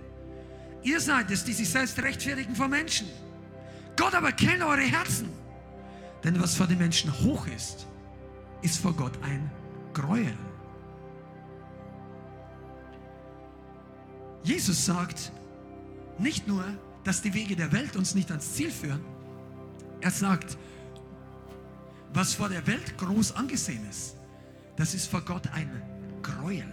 Ihr seid es, die sich selbst rechtfertigen vor Menschen. Gott aber kennt eure Herzen. Denn was vor den Menschen hoch ist, ist vor Gott ein Gräuel. Jesus sagt nicht nur, dass die Wege der Welt uns nicht ans Ziel führen, er sagt, was vor der Welt groß angesehen ist, das ist vor Gott ein Gräuel.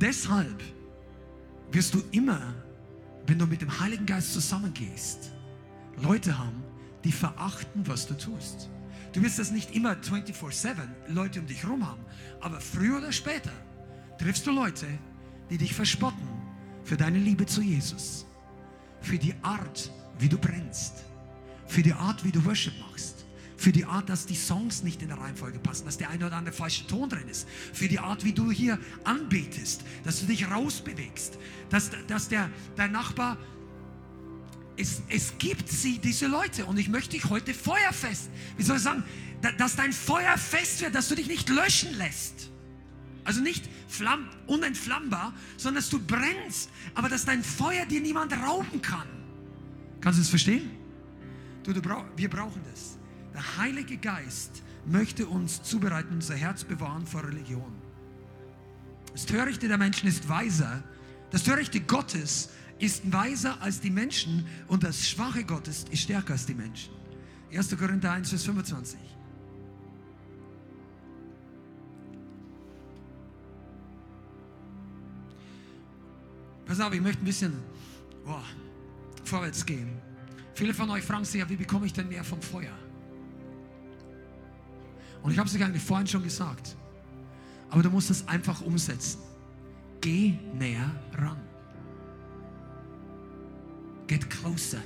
Deshalb wirst du immer, wenn du mit dem Heiligen Geist zusammengehst, Leute haben, die verachten, was du tust. Du wirst das nicht immer 24/7 Leute um dich herum haben, aber früher oder später triffst du Leute, die dich verspotten für deine Liebe zu Jesus, für die Art, wie du brennst, für die Art, wie du Worship machst, für die Art, dass die Songs nicht in der Reihenfolge passen, dass der eine oder andere falsche Ton drin ist, für die Art, wie du hier anbetest, dass du dich rausbewegst, dass, dass der, dein Nachbar es, es, gibt sie, diese Leute. Und ich möchte dich heute feuerfest, wie soll ich sagen, dass dein Feuer fest wird, dass du dich nicht löschen lässt. Also nicht flamm, unentflammbar, sondern dass du brennst, aber dass dein Feuer dir niemand rauben kann. Kannst du es verstehen? Du, du brauch, wir brauchen das. Der Heilige Geist möchte uns zubereiten, unser Herz bewahren vor Religion. Das Törichte der Menschen ist weiser. Das Törichte Gottes ist weiser als die Menschen und das Schwache Gottes ist stärker als die Menschen. 1. Korinther 1, Vers 25. Pass auf, ich möchte ein bisschen oh, vorwärts gehen. Viele von euch fragen sich ja, wie bekomme ich denn mehr vom Feuer? Und ich habe es euch eigentlich vorhin schon gesagt. Aber du musst es einfach umsetzen. Geh näher ran. Get closer.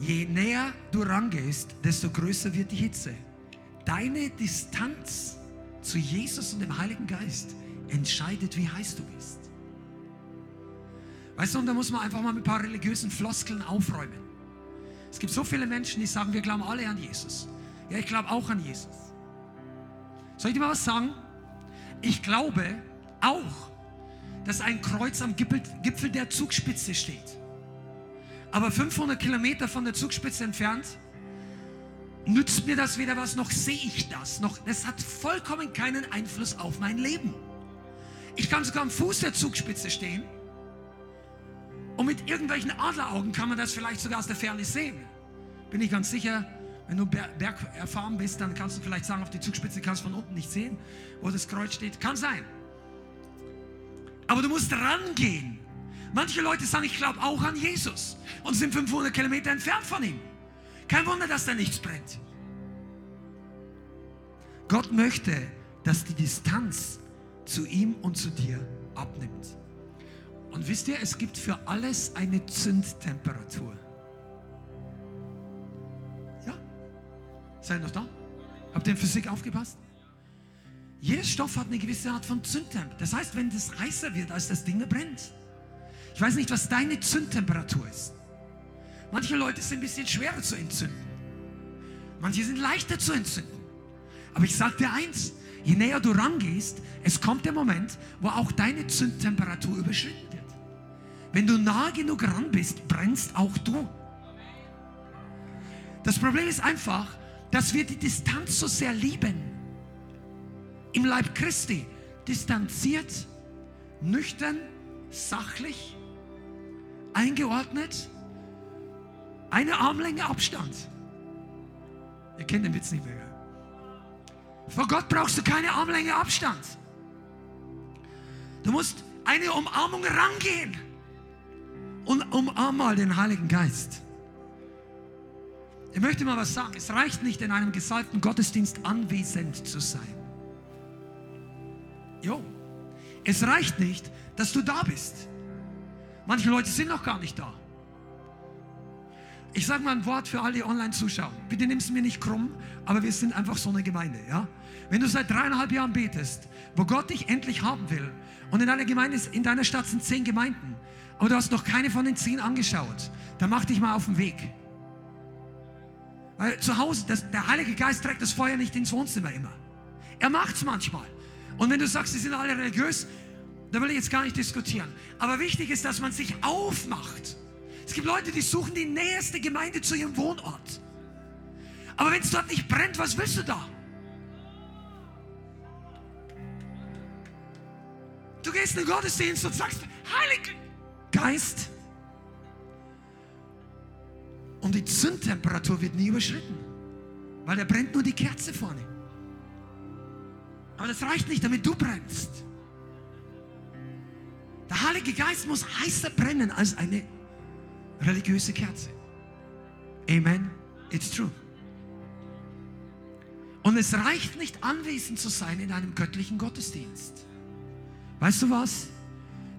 Je näher du rangehst, desto größer wird die Hitze. Deine Distanz zu Jesus und dem Heiligen Geist entscheidet, wie heiß du bist. Weißt du, und da muss man einfach mal mit ein paar religiösen Floskeln aufräumen. Es gibt so viele Menschen, die sagen, wir glauben alle an Jesus. Ja, ich glaube auch an Jesus. Soll ich dir mal was sagen? Ich glaube auch, dass ein Kreuz am Gipfel, der Zugspitze steht. Aber 500 Kilometer von der Zugspitze entfernt nützt mir das weder was, noch sehe ich das. Noch, das hat vollkommen keinen Einfluss auf mein Leben. Ich kann sogar am Fuß der Zugspitze stehen und mit irgendwelchen Adleraugen kann man das vielleicht sogar aus der Ferne sehen. Bin ich ganz sicher, wenn du bergerfahren bist, dann kannst du vielleicht sagen, auf die Zugspitze kannst du von unten nicht sehen, wo das Kreuz steht. Kann sein. Aber du musst rangehen. Manche Leute sagen, ich glaube auch an Jesus und sind 500 Kilometer entfernt von ihm. Kein Wunder, dass da nichts brennt. Gott möchte, dass die Distanz zu ihm und zu dir abnimmt. Und wisst ihr, es gibt für alles eine Zündtemperatur. Ja? Seid ihr noch da? Habt ihr in Physik aufgepasst? Jeder Stoff hat eine gewisse Art von Zündtemperatur. Das heißt, wenn das heißer wird, als das Ding brennt. Ich weiß nicht, was deine Zündtemperatur ist. Manche Leute sind ein bisschen schwerer zu entzünden. Manche sind leichter zu entzünden. Aber ich sage dir eins, je näher du rangehst, es kommt der Moment, wo auch deine Zündtemperatur überschritten. Wenn du nah genug ran bist, brennst auch du. Das Problem ist einfach, dass wir die Distanz so sehr lieben. Im Leib Christi distanziert, nüchtern, sachlich, eingeordnet eine Armlänge Abstand. Ihr kennt den Witz nicht mehr. Vor Gott brauchst du keine Armlänge Abstand. Du musst eine Umarmung rangehen und umarm mal den Heiligen Geist. Ich möchte mal was sagen. Es reicht nicht, in einem gesalbten Gottesdienst anwesend zu sein. Jo, es reicht nicht, dass du da bist. Manche Leute sind noch gar nicht da. Ich sage mal ein Wort für alle, die online zuschauen. Bitte nimm es mir nicht krumm, aber wir sind einfach so eine Gemeinde. Ja? Wenn du seit dreieinhalb Jahren betest, wo Gott dich endlich haben will, und in deiner Gemeinde, in deiner Stadt sind zehn Gemeinden, aber du hast noch keine von den zehn angeschaut, dann mach dich mal auf den Weg. Weil zu Hause, das, der Heilige Geist trägt das Feuer nicht ins Wohnzimmer immer. Er macht es manchmal. Und wenn du sagst, sie sind alle religiös, da will ich jetzt gar nicht diskutieren. Aber wichtig ist, dass man sich aufmacht es gibt Leute, die suchen die nächste Gemeinde zu ihrem Wohnort. Aber wenn es dort nicht brennt, was willst du da? Du gehst in den Gottesdienst und sagst, Heiliger Geist. Und die Zündtemperatur wird nie überschritten, weil da brennt nur die Kerze vorne. Aber das reicht nicht, damit du brennst. Der Heilige Geist muss heißer brennen als eine religiöse Kerze. Amen. It's true. Und es reicht nicht, anwesend zu sein in einem göttlichen Gottesdienst. Weißt du was?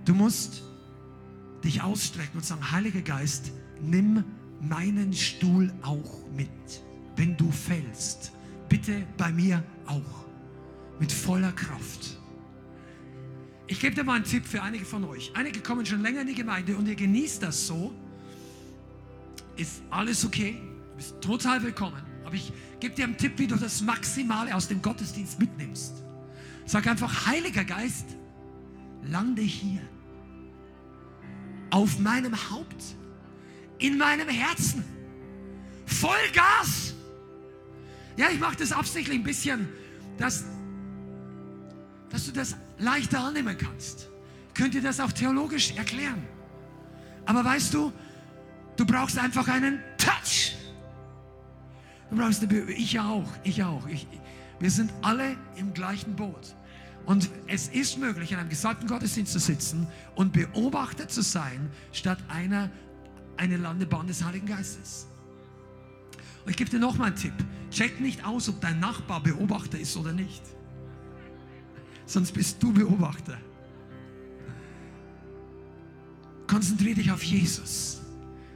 Du musst dich ausstrecken und sagen, Heiliger Geist, nimm meinen Stuhl auch mit. Wenn du fällst, bitte bei mir auch. Mit voller Kraft. Ich gebe dir mal einen Tipp für einige von euch. Einige kommen schon länger in die Gemeinde und ihr genießt das so. Ist alles okay. Du bist total willkommen. Aber ich gebe dir einen Tipp, wie du das Maximale aus dem Gottesdienst mitnimmst. Sag einfach, Heiliger Geist, lande hier. Auf meinem Haupt. In meinem Herzen. Voll Gas. Ja, ich mache das absichtlich ein bisschen, dass, dass du das leichter annehmen kannst. Könnt ihr das auch theologisch erklären? Aber weißt du, du brauchst einfach einen Touch. Du brauchst eine, ich auch, ich auch. Ich, wir sind alle im gleichen Boot. Und es ist möglich, in einem gesalbten Gottesdienst zu sitzen und Beobachter zu sein, statt einer eine Landebahn des Heiligen Geistes. Und ich gebe dir noch mal einen Tipp. Check nicht aus, ob dein Nachbar Beobachter ist oder nicht. Sonst bist du Beobachter. Konzentriere dich auf Jesus.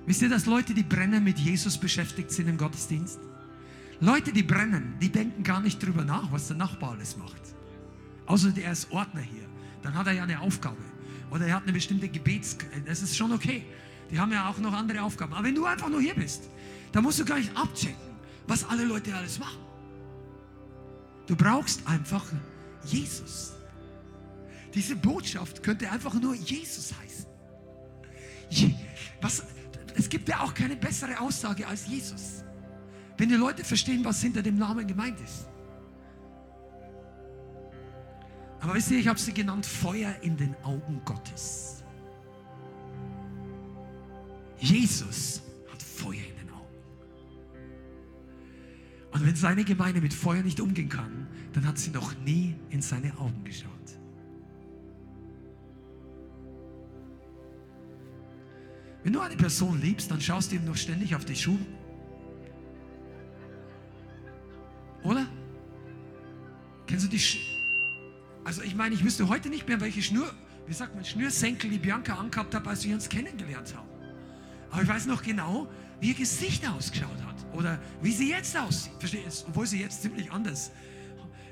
Wisst ihr, dass Leute, die brennen, mit Jesus beschäftigt sind im Gottesdienst? Leute, die brennen, die denken gar nicht drüber nach, was der Nachbar alles macht. Außer der ist Ordner hier. Dann hat er ja eine Aufgabe. Oder er hat eine bestimmte Gebets... Das ist schon okay. Die haben ja auch noch andere Aufgaben. Aber wenn du einfach nur hier bist, dann musst du gar nicht abchecken, was alle Leute alles machen. Du brauchst einfach Jesus. Diese Botschaft könnte einfach nur Jesus heißen. Was, es gibt ja auch keine bessere Aussage als Jesus. Wenn die Leute verstehen, was hinter dem Namen gemeint ist. Aber wisst ihr, ich habe sie genannt Feuer in den Augen Gottes. Jesus hat Feuer in den Augen. Und wenn seine Gemeinde mit Feuer nicht umgehen kann, dann hat sie noch nie in seine Augen geschaut. Wenn du eine Person liebst, dann schaust du ihm noch ständig auf die Schuhe. Oder? Kennst du die Schuhe? Also ich meine, ich wüsste heute nicht mehr, welche Schnur, wie sagt man, Schnürsenkel die Bianca angehabt hat, als wir uns kennengelernt haben. Aber ich weiß noch genau, wie ihr Gesicht ausgeschaut hat oder wie sie jetzt aussieht. Verstehst Obwohl sie jetzt ziemlich anders.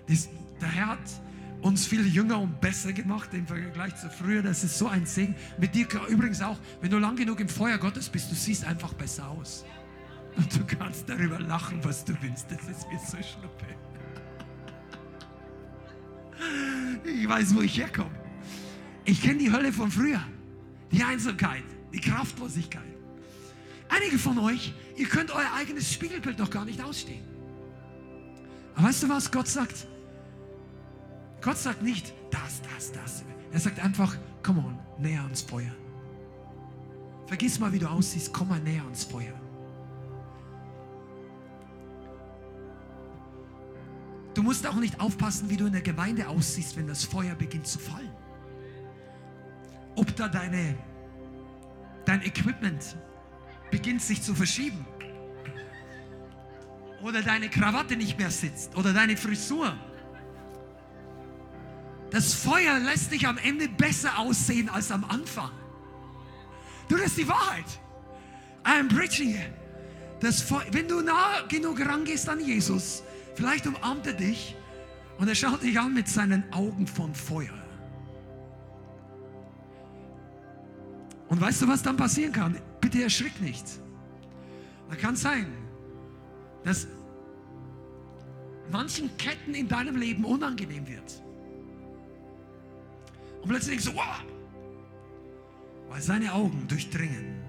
Das, der Herr hat uns viel jünger und besser gemacht im Vergleich zu früher. Das ist so ein Segen. Mit dir übrigens auch, wenn du lang genug im Feuer Gottes bist, du siehst einfach besser aus. Und du kannst darüber lachen, was du willst. Das ist mir so schnuppe. Ich weiß, wo ich herkomme. Ich kenne die Hölle von früher. Die Einsamkeit, die Kraftlosigkeit. Einige von euch, ihr könnt euer eigenes Spiegelbild noch gar nicht ausstehen. Aber weißt du was Gott sagt? Gott sagt nicht das, das, das. Er sagt einfach, komm on, näher ans Feuer. Vergiss mal, wie du aussiehst, komm mal näher ans Feuer. Du musst auch nicht aufpassen, wie du in der Gemeinde aussiehst, wenn das Feuer beginnt zu fallen. Ob da deine, dein Equipment beginnt sich zu verschieben. Oder deine Krawatte nicht mehr sitzt. Oder deine Frisur. Das Feuer lässt dich am Ende besser aussehen als am Anfang. Du, das ist die Wahrheit. I am preaching. Das Feuer, wenn du nah genug rangehst an Jesus, Vielleicht umarmt er dich und er schaut dich an mit seinen Augen von Feuer. Und weißt du, was dann passieren kann? Bitte erschrick nicht. Da kann sein, dass manchen Ketten in deinem Leben unangenehm wird. Und plötzlich denkst du, wow, weil seine Augen durchdringen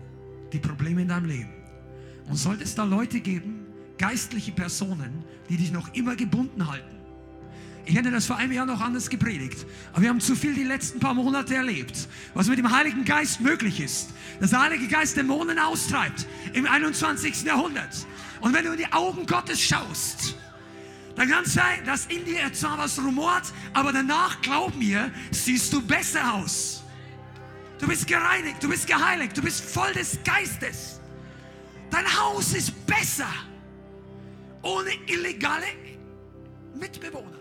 die Probleme in deinem Leben. Und sollte es da Leute geben, geistliche Personen, die dich noch immer gebunden halten. Ich hätte das vor einem Jahr noch anders gepredigt. Aber wir haben zu viel die letzten paar Monate erlebt, was mit dem Heiligen Geist möglich ist. Dass der Heilige Geist Dämonen austreibt im 21. Jahrhundert. Und wenn du in die Augen Gottes schaust, dann kann es sein, dass in dir zwar was rumort, aber danach, glaub mir, siehst du besser aus. Du bist gereinigt, du bist geheiligt, du bist voll des Geistes. Dein Haus ist besser ohne illegale Mitbewohner.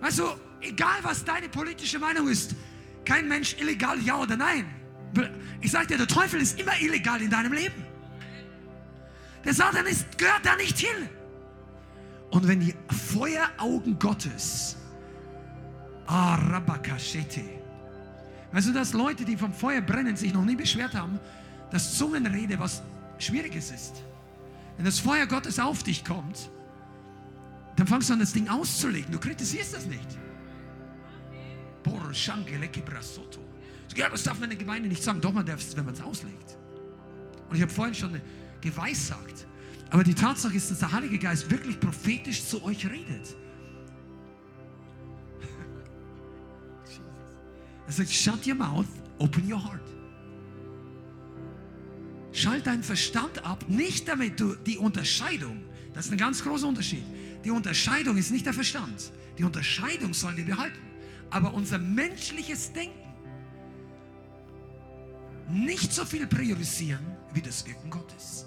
Also, egal was deine politische Meinung ist, kein Mensch illegal, ja oder nein. Ich sage dir, der Teufel ist immer illegal in deinem Leben. Der Satan ist, gehört da nicht hin. Und wenn die Feueraugen Gottes, Arabakashete, weißt du, dass Leute, die vom Feuer brennen, sich noch nie beschwert haben, dass Zungenrede was Schwieriges ist. Wenn das Feuer Gottes auf dich kommt, dann fangst du an, das Ding auszulegen. Du kritisierst das nicht. Ja, das darf man in der Gemeinde nicht sagen. Doch, man darf es, wenn man es auslegt. Und ich habe vorhin schon geweissagt. Aber die Tatsache ist, dass der Heilige Geist wirklich prophetisch zu euch redet. Er sagt, shut your mouth, open your heart. Schalt deinen Verstand ab, nicht damit du die Unterscheidung, das ist ein ganz großer Unterschied. Die Unterscheidung ist nicht der Verstand. Die Unterscheidung sollen wir behalten. Aber unser menschliches Denken nicht so viel priorisieren wie das Wirken Gottes.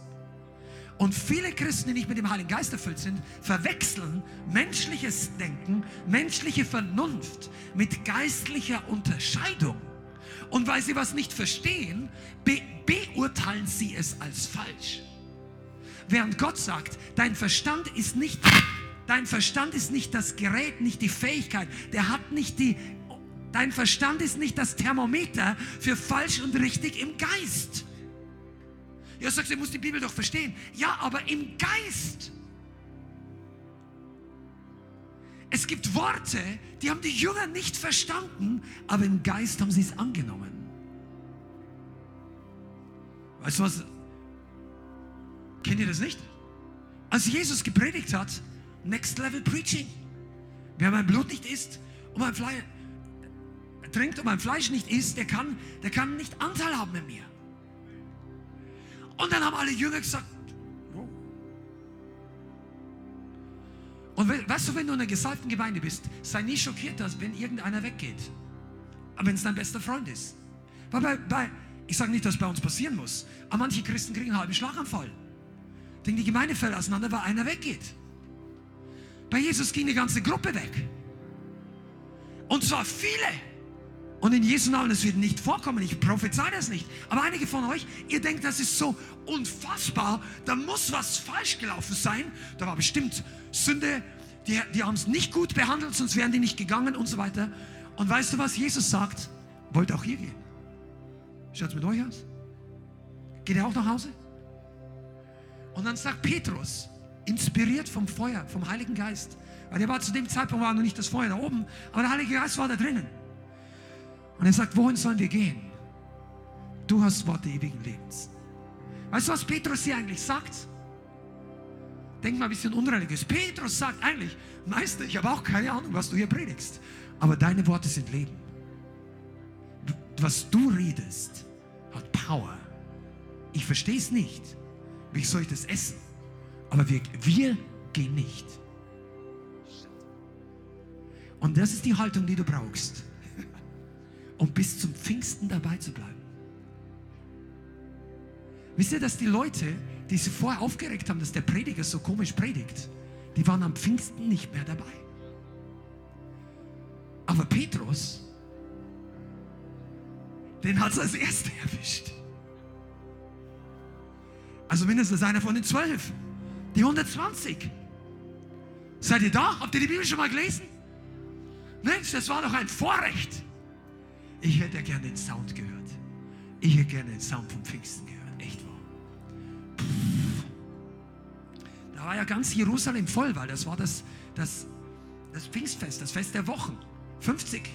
Und viele Christen, die nicht mit dem Heiligen Geist erfüllt sind, verwechseln menschliches Denken, menschliche Vernunft mit geistlicher Unterscheidung. Und weil sie was nicht verstehen, be beurteilen sie es als falsch. Während Gott sagt, dein Verstand ist nicht dein Verstand ist nicht das Gerät, nicht die Fähigkeit, der hat nicht die dein Verstand ist nicht das Thermometer für falsch und richtig im Geist. Ja, sagst du, musst die Bibel doch verstehen. Ja, aber im Geist. Es gibt Worte, die haben die Jünger nicht verstanden, aber im Geist haben sie es angenommen. Weißt du was? Kennt ihr das nicht? Als Jesus gepredigt hat, Next Level Preaching. Wer mein Blut nicht isst und mein Fleisch trinkt und mein Fleisch nicht isst, der kann, der kann nicht Anteil haben mit mir. Und dann haben alle Jünger gesagt, Und weißt du, wenn du in einer gesalbten Gemeinde bist, sei nie schockiert, dass wenn irgendeiner weggeht. Aber wenn es dein bester Freund ist. Weil bei, bei, ich sage nicht, dass bei uns passieren muss, aber manche Christen kriegen einen halben Schlaganfall. Denn die Gemeinde fällt auseinander, weil einer weggeht. Bei Jesus ging die ganze Gruppe weg. Und zwar viele. Und in Jesu Namen, das wird nicht vorkommen. Ich prophezei das nicht. Aber einige von euch, ihr denkt, das ist so unfassbar. Da muss was falsch gelaufen sein. Da war bestimmt Sünde. Die, die haben es nicht gut behandelt, sonst wären die nicht gegangen und so weiter. Und weißt du, was Jesus sagt? Wollt auch ihr gehen? Schaut mit euch aus? Geht er auch nach Hause? Und dann sagt Petrus, inspiriert vom Feuer, vom Heiligen Geist. Weil er war zu dem Zeitpunkt war noch nicht das Feuer da oben, aber der Heilige Geist war da drinnen. Und er sagt, wohin sollen wir gehen? Du hast Worte ewigen Lebens. Weißt du, was Petrus hier eigentlich sagt? Denk mal ein bisschen unreligiös. Petrus sagt eigentlich, Meister, ich habe auch keine Ahnung, was du hier predigst, aber deine Worte sind Leben. Was du redest, hat Power. Ich verstehe es nicht. Wie soll ich das essen? Aber wir, wir gehen nicht. Und das ist die Haltung, die du brauchst, um bis zum Pfingsten dabei zu bleiben. Wisst ihr, dass die Leute, die sich vorher aufgeregt haben, dass der Prediger so komisch predigt, die waren am Pfingsten nicht mehr dabei. Aber Petrus, den hat es als Erster erwischt. Also mindestens einer von den zwölf. Die 120. Seid ihr da? Habt ihr die Bibel schon mal gelesen? Mensch, das war doch ein Vorrecht. Ich hätte gerne den Sound gehört. Ich hätte gerne den Sound vom Pfingsten gehört. Echt wahr. Da war ja ganz Jerusalem voll, weil das war das, das, das Pfingstfest, das Fest der Wochen. 50.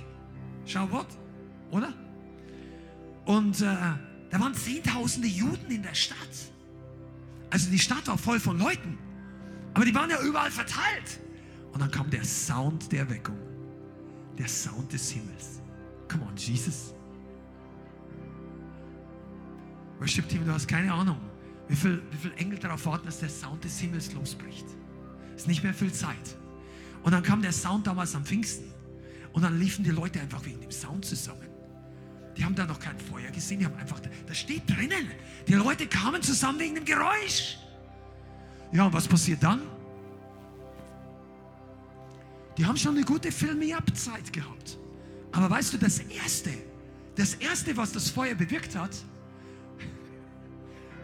Schau Wort, oder? Und äh, da waren zehntausende Juden in der Stadt. Also die Stadt war voll von Leuten. Aber die waren ja überall verteilt. Und dann kam der Sound der Erweckung. Der Sound des Himmels. Come on, Jesus. Worship Team, du hast keine Ahnung, wie viele wie viel Engel darauf warten, dass der Sound des Himmels losbricht. Es ist nicht mehr viel Zeit. Und dann kam der Sound damals am Pfingsten. Und dann liefen die Leute einfach wegen dem Sound zusammen. Die haben da noch kein Feuer gesehen, die haben einfach, das steht drinnen. Die Leute kamen zusammen wegen dem Geräusch. Ja, und was passiert dann? Die haben schon eine gute Film-Up-Zeit gehabt. Aber weißt du, das Erste, das Erste, was das Feuer bewirkt hat,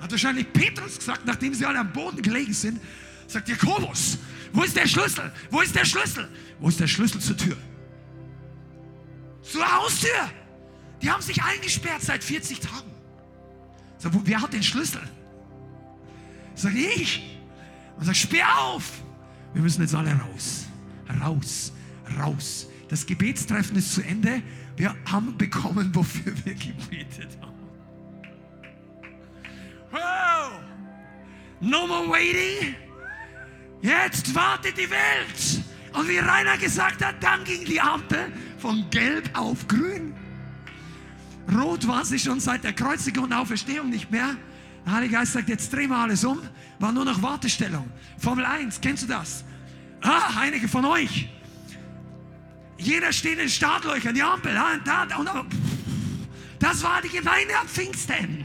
hat wahrscheinlich Petrus gesagt, nachdem sie alle am Boden gelegen sind, sagt Jakobus, wo ist der Schlüssel? Wo ist der Schlüssel? Wo ist der Schlüssel zur Tür? Zur Haustür. Die haben sich eingesperrt seit 40 Tagen. Sag, wer hat den Schlüssel? Sag ich. Und sag, sperr auf. Wir müssen jetzt alle raus. Raus, raus. Das Gebetstreffen ist zu Ende. Wir haben bekommen, wofür wir gebetet haben. Wow. No more waiting. Jetzt wartet die Welt. Und wie Rainer gesagt hat, dann ging die Ampel von gelb auf grün. Rot war sie schon seit der Kreuzigung und Auferstehung nicht mehr. Der Heilige Geist sagt, jetzt drehen wir alles um. War nur noch Wartestellung. Formel 1, kennst du das? Ah, einige von euch. Jeder steht in den Startlöchern, die Ampel. Da, da, und da. Das war die Gemeinde am Pfingsten.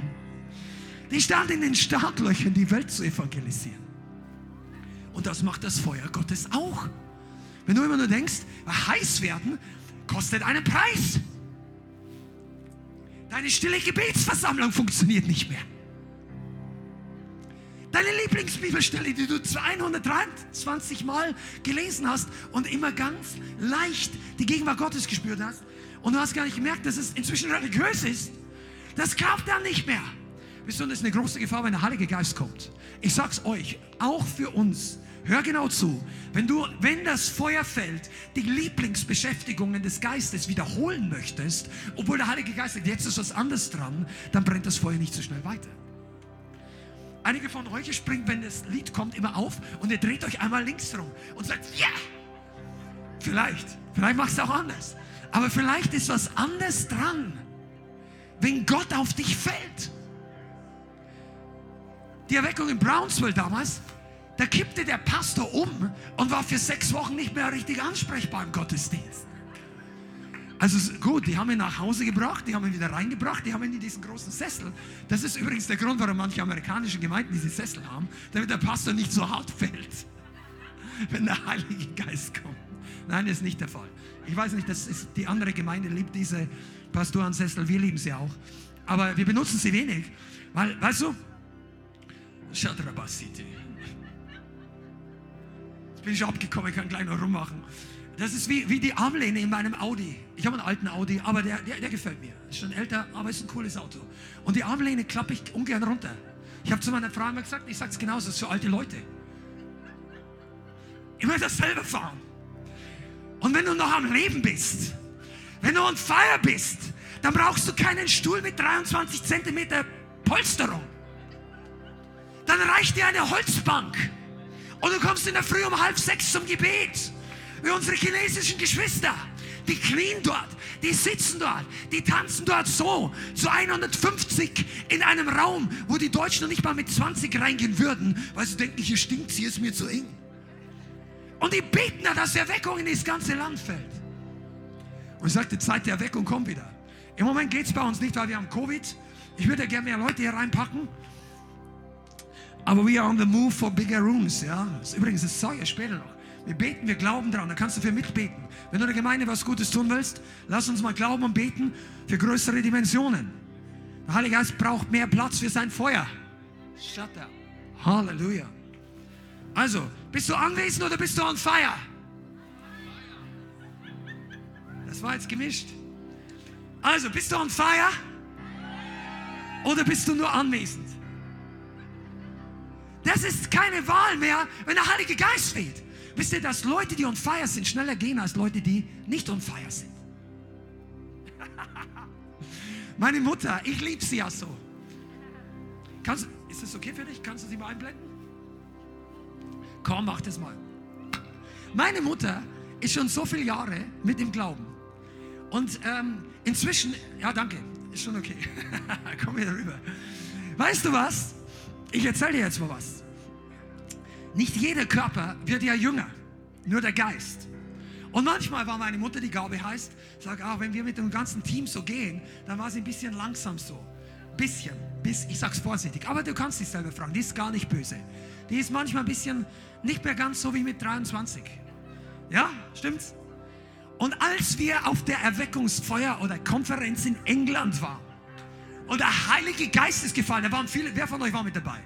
Die stand in den Startlöchern, die Welt zu evangelisieren. Und das macht das Feuer Gottes auch. Wenn du immer nur denkst, heiß werden kostet einen Preis. Deine stille Gebetsversammlung funktioniert nicht mehr. Deine Lieblingsbibelstelle, die du 223 Mal gelesen hast und immer ganz leicht die Gegenwart Gottes gespürt hast und du hast gar nicht gemerkt, dass es inzwischen religiös ist, das klappt dann nicht mehr. Wisst ihr, das ist eine große Gefahr, wenn der Heilige Geist kommt. Ich sag's euch, auch für uns. Hör genau zu. Wenn du, wenn das Feuer fällt, die Lieblingsbeschäftigungen des Geistes wiederholen möchtest, obwohl der Heilige Geist sagt, jetzt ist was anderes dran, dann brennt das Feuer nicht so schnell weiter. Einige von euch springt, wenn das Lied kommt, immer auf und ihr dreht euch einmal links rum und sagt, ja! Yeah! Vielleicht, vielleicht machst du auch anders. Aber vielleicht ist was anderes dran, wenn Gott auf dich fällt. Die Erweckung in Brownsville damals, da kippte der Pastor um und war für sechs Wochen nicht mehr richtig ansprechbar im Gottesdienst. Also gut, die haben ihn nach Hause gebracht, die haben ihn wieder reingebracht, die haben ihn in diesen großen Sessel. Das ist übrigens der Grund, warum manche amerikanische Gemeinden diese Sessel haben, damit der Pastor nicht so hart fällt, wenn der Heilige Geist kommt. Nein, das ist nicht der Fall. Ich weiß nicht, das ist, die andere Gemeinde liebt diese Pastorensessel, wir lieben sie auch. Aber wir benutzen sie wenig, weil, weißt du, Shadrabasiti. Jetzt bin ich abgekommen, ich kann gleich noch rummachen. Das ist wie, wie die Armlehne in meinem Audi. Ich habe einen alten Audi, aber der, der, der gefällt mir. Ist schon älter, aber ist ein cooles Auto. Und die Armlehne klappe ich ungern runter. Ich habe zu meiner Frau immer gesagt, ich sage es genauso, es ist für alte Leute. Ich will das selber fahren. Und wenn du noch am Leben bist, wenn du on fire bist, dann brauchst du keinen Stuhl mit 23 Zentimeter Polsterung dann reicht dir eine Holzbank. Und du kommst in der Früh um halb sechs zum Gebet. Wie unsere chinesischen Geschwister. Die knien dort, die sitzen dort, die tanzen dort so zu 150 in einem Raum, wo die Deutschen noch nicht mal mit 20 reingehen würden, weil sie denken, hier stinkt hier ist mir zu eng. Und die beten da, dass Erweckung in das ganze Land fällt. Und ich sagte, Zeit der Erweckung kommt wieder. Im Moment geht es bei uns nicht, weil wir haben Covid. Ich würde gerne mehr Leute hier reinpacken. Aber we are on the move for bigger rooms. Ja? Übrigens, das sage ich später noch. Wir beten, wir glauben dran. Da kannst du für mitbeten. Wenn du der Gemeinde was Gutes tun willst, lass uns mal glauben und beten für größere Dimensionen. Der Heilige Geist braucht mehr Platz für sein Feuer. Shut up. Halleluja. Also, bist du anwesend oder bist du on fire? Das war jetzt gemischt. Also, bist du on fire? Oder bist du nur anwesend? Das ist keine Wahl mehr, wenn der Heilige Geist weht. Wisst ihr, dass Leute, die on fire sind, schneller gehen als Leute, die nicht on fire sind? Meine Mutter, ich liebe sie ja so. Kannst, ist das okay für dich? Kannst du sie mal einblenden? Komm, mach das mal. Meine Mutter ist schon so viele Jahre mit dem Glauben. Und ähm, inzwischen, ja danke, ist schon okay. Komm wieder rüber. Weißt du was? Ich erzähle dir jetzt mal was. Nicht jeder Körper wird ja jünger, nur der Geist. Und manchmal war meine Mutter, die Gabe heißt, sag, ah, wenn wir mit dem ganzen Team so gehen, dann war sie ein bisschen langsam so. Bisschen, bis, ich sag's vorsichtig, aber du kannst dich selber fragen, die ist gar nicht böse. Die ist manchmal ein bisschen nicht mehr ganz so wie mit 23. Ja, stimmt's? Und als wir auf der Erweckungsfeuer oder Konferenz in England waren und der Heilige Geist ist gefallen, da waren viele, wer von euch war mit dabei?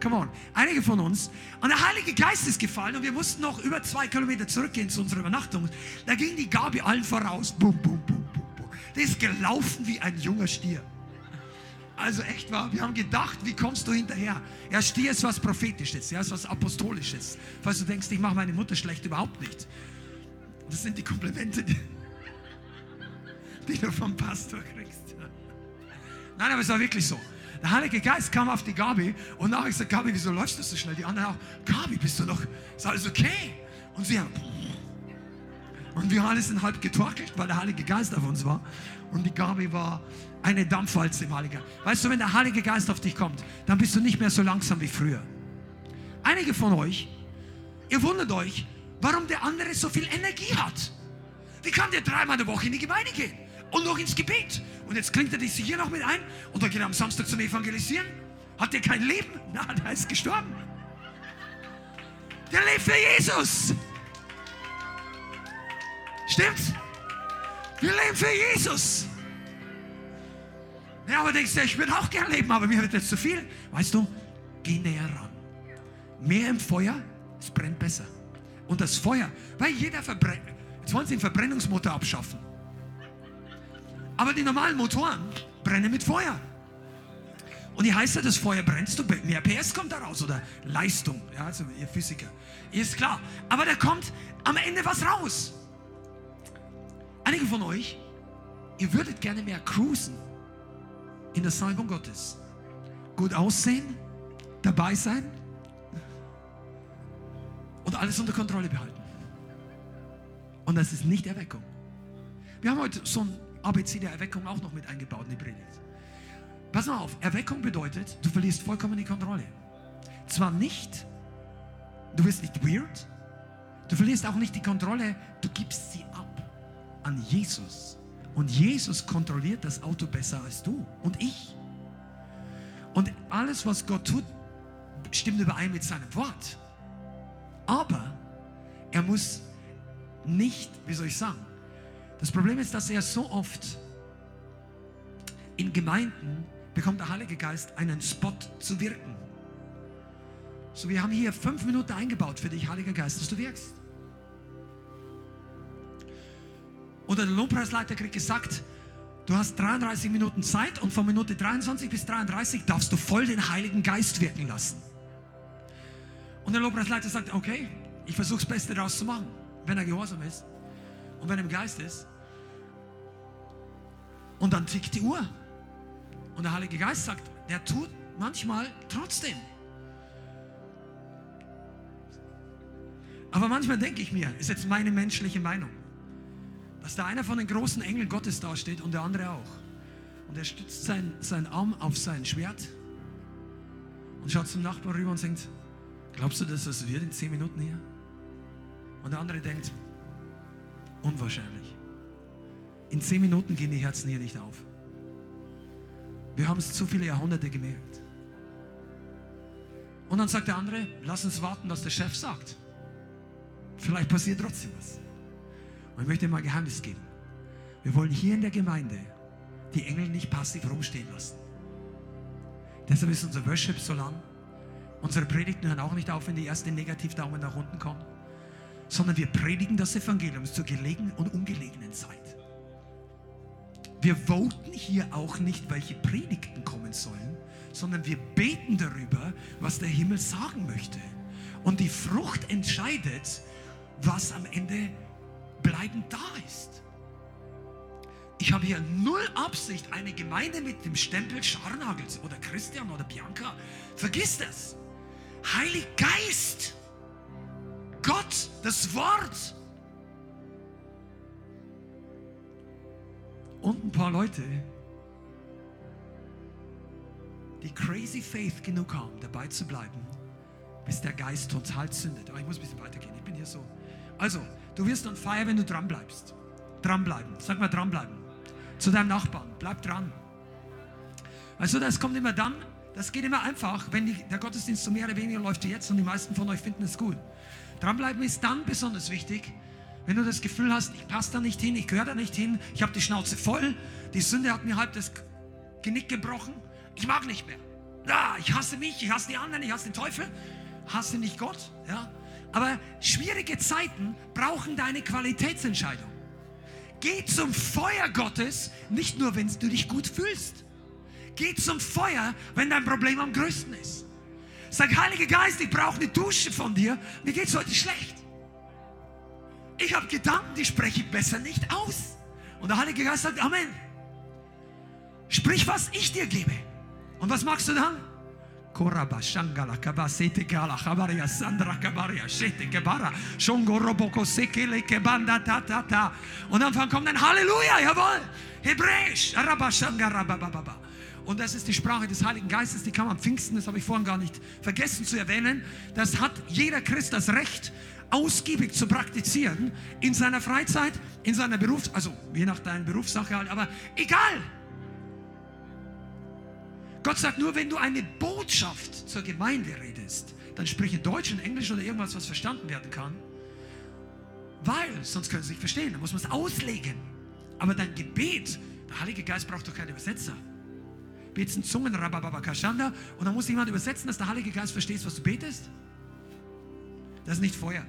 Come on, einige von uns. Und der Heilige Geist ist gefallen und wir mussten noch über zwei Kilometer zurückgehen zu unserer Übernachtung. Da ging die Gabi allen voraus. Bum, bum, bum, bum, bum. Die ist gelaufen wie ein junger Stier. Also echt wahr, wir haben gedacht, wie kommst du hinterher? Ja, Stier ist was Prophetisches, ja, ist was Apostolisches. Falls du denkst, ich mache meine Mutter schlecht, überhaupt nicht. Das sind die Komplimente, die, die du vom Pastor kriegst. Nein, aber es war wirklich so. Der Heilige Geist kam auf die Gabi und nachher gesagt, Gabi, wieso läufst du so schnell? Die anderen auch, Gabi, bist du noch, ist alles okay? Und sie haben, und wir alle sind halb getorkelt, weil der Heilige Geist auf uns war. Und die Gabi war eine Dampfwalze im Heiligen Geist. Weißt du, wenn der Heilige Geist auf dich kommt, dann bist du nicht mehr so langsam wie früher. Einige von euch, ihr wundert euch, warum der andere so viel Energie hat. Wie kann der dreimal in der Woche in die Gemeinde gehen? Und noch ins Gebet. Und jetzt klingt er dich hier noch mit ein und dann geht er am Samstag zum Evangelisieren. Hat der kein Leben? Nein, der ist gestorben. Der lebt für Jesus. Stimmt's? Wir leben für Jesus. Ja, aber denkst du, ich würde auch gern leben, aber mir wird jetzt zu viel. Weißt du, geh näher ran. Mehr im Feuer, es brennt besser. Und das Feuer, weil jeder verbrennt. Jetzt wollen sie den Verbrennungsmotor abschaffen. Aber die normalen Motoren brennen mit Feuer. Und je heißer das Feuer brennt, desto mehr PS kommt da raus oder Leistung. Ja, also ihr Physiker. Ist klar. Aber da kommt am Ende was raus. Einige von euch, ihr würdet gerne mehr cruisen in der Salbung Gottes. Gut aussehen, dabei sein und alles unter Kontrolle behalten. Und das ist nicht Erweckung. Wir haben heute so ein ABC der Erweckung auch noch mit eingebaut in die Predigt. Pass mal auf, Erweckung bedeutet, du verlierst vollkommen die Kontrolle. Zwar nicht, du wirst nicht weird, du verlierst auch nicht die Kontrolle, du gibst sie ab an Jesus. Und Jesus kontrolliert das Auto besser als du und ich. Und alles, was Gott tut, stimmt überein mit seinem Wort. Aber er muss nicht, wie soll ich sagen, das Problem ist, dass er so oft in Gemeinden bekommt der Heilige Geist einen Spot zu wirken. So, wir haben hier fünf Minuten eingebaut für dich, Heiliger Geist, dass du wirkst. Oder der Lobpreisleiter kriegt gesagt, du hast 33 Minuten Zeit und von Minute 23 bis 33 darfst du voll den Heiligen Geist wirken lassen. Und der Lobpreisleiter sagt, okay, ich versuche das Beste daraus zu machen, wenn er gehorsam ist und wenn er im Geist ist. Und dann tickt die Uhr. Und der Heilige Geist sagt, der tut manchmal trotzdem. Aber manchmal denke ich mir, ist jetzt meine menschliche Meinung, dass da einer von den großen Engeln Gottes dasteht und der andere auch. Und er stützt sein, seinen Arm auf sein Schwert und schaut zum Nachbarn rüber und sagt, glaubst du, dass das wird in zehn Minuten hier? Und der andere denkt, unwahrscheinlich. In zehn Minuten gehen die Herzen hier nicht auf. Wir haben es zu viele Jahrhunderte gemerkt. Und dann sagt der andere, lass uns warten, was der Chef sagt. Vielleicht passiert trotzdem was. Und ich möchte mal ein Geheimnis geben. Wir wollen hier in der Gemeinde die Engel nicht passiv rumstehen lassen. Deshalb ist unser Worship so lang. Unsere Predigten hören auch nicht auf, wenn die ersten Negativdaumen nach unten kommen. Sondern wir predigen das Evangelium zur gelegenen und ungelegenen Zeit. Wir voten hier auch nicht, welche Predigten kommen sollen, sondern wir beten darüber, was der Himmel sagen möchte. Und die Frucht entscheidet, was am Ende bleibend da ist. Ich habe hier null Absicht, eine Gemeinde mit dem Stempel Scharnagels oder Christian oder Bianca. Vergiss das. Heilig Geist. Gott, das Wort. Und ein paar Leute, die crazy faith genug haben, dabei zu bleiben, bis der Geist total zündet. Aber ich muss ein bisschen weitergehen. Ich bin hier so. Also, du wirst dann feiern, wenn du dran bleibst. Dranbleiben. Sag mal dranbleiben. Zu deinem Nachbarn. Bleib dran. Also, das kommt immer dann, das geht immer einfach, wenn die, der Gottesdienst so mehr oder weniger läuft wie jetzt und die meisten von euch finden es gut. Dranbleiben ist dann besonders wichtig, wenn du das Gefühl hast, ich passe da nicht hin, ich gehöre da nicht hin, ich habe die Schnauze voll, die Sünde hat mir halb das Genick gebrochen, ich mag nicht mehr. Ja, ich hasse mich, ich hasse die anderen, ich hasse den Teufel, hasse nicht Gott. Ja? Aber schwierige Zeiten brauchen deine Qualitätsentscheidung. Geh zum Feuer Gottes, nicht nur, wenn du dich gut fühlst. Geh zum Feuer, wenn dein Problem am größten ist. Sag, Heiliger Geist, ich brauche eine Dusche von dir. Mir geht es heute schlecht. Ich habe Gedanken, die spreche ich besser nicht aus. Und der Heilige Geist sagt, Amen. Sprich, was ich dir gebe. Und was machst du dann? Und dann kommt ein Halleluja, jawohl, Hebräisch. Und das ist die Sprache des Heiligen Geistes, die kam am Pfingsten, das habe ich vorhin gar nicht vergessen zu erwähnen. Das hat jeder Christ das Recht, ausgiebig zu praktizieren in seiner Freizeit, in seiner Berufs-, also je nach deiner Berufssache halt, aber egal. Gott sagt nur, wenn du eine Botschaft zur Gemeinde redest, dann sprich in Deutsch, in Englisch oder irgendwas, was verstanden werden kann. Weil, sonst können sie nicht verstehen, dann muss man es auslegen. Aber dein Gebet, der Heilige Geist braucht doch keinen Übersetzer. Betest Zungen, Rabababakashanda, und dann muss jemand übersetzen, dass der Heilige Geist versteht, was du betest. Das ist nicht Feuer.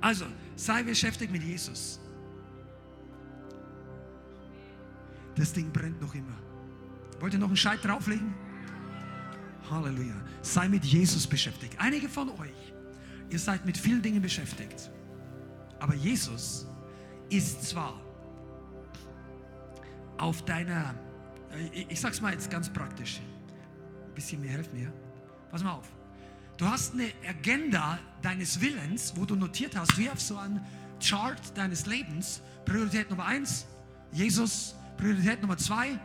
Also, sei beschäftigt mit Jesus. Das Ding brennt noch immer. Wollt ihr noch einen Scheit drauflegen? Halleluja. Sei mit Jesus beschäftigt. Einige von euch, ihr seid mit vielen Dingen beschäftigt. Aber Jesus ist zwar auf deiner, ich, ich sag's mal jetzt ganz praktisch, ein bisschen mehr helft mir. Pass mal auf. Du hast eine Agenda deines Willens, wo du notiert hast, wie auf so einem Chart deines Lebens. Priorität Nummer eins, Jesus. Priorität Nummer zwei,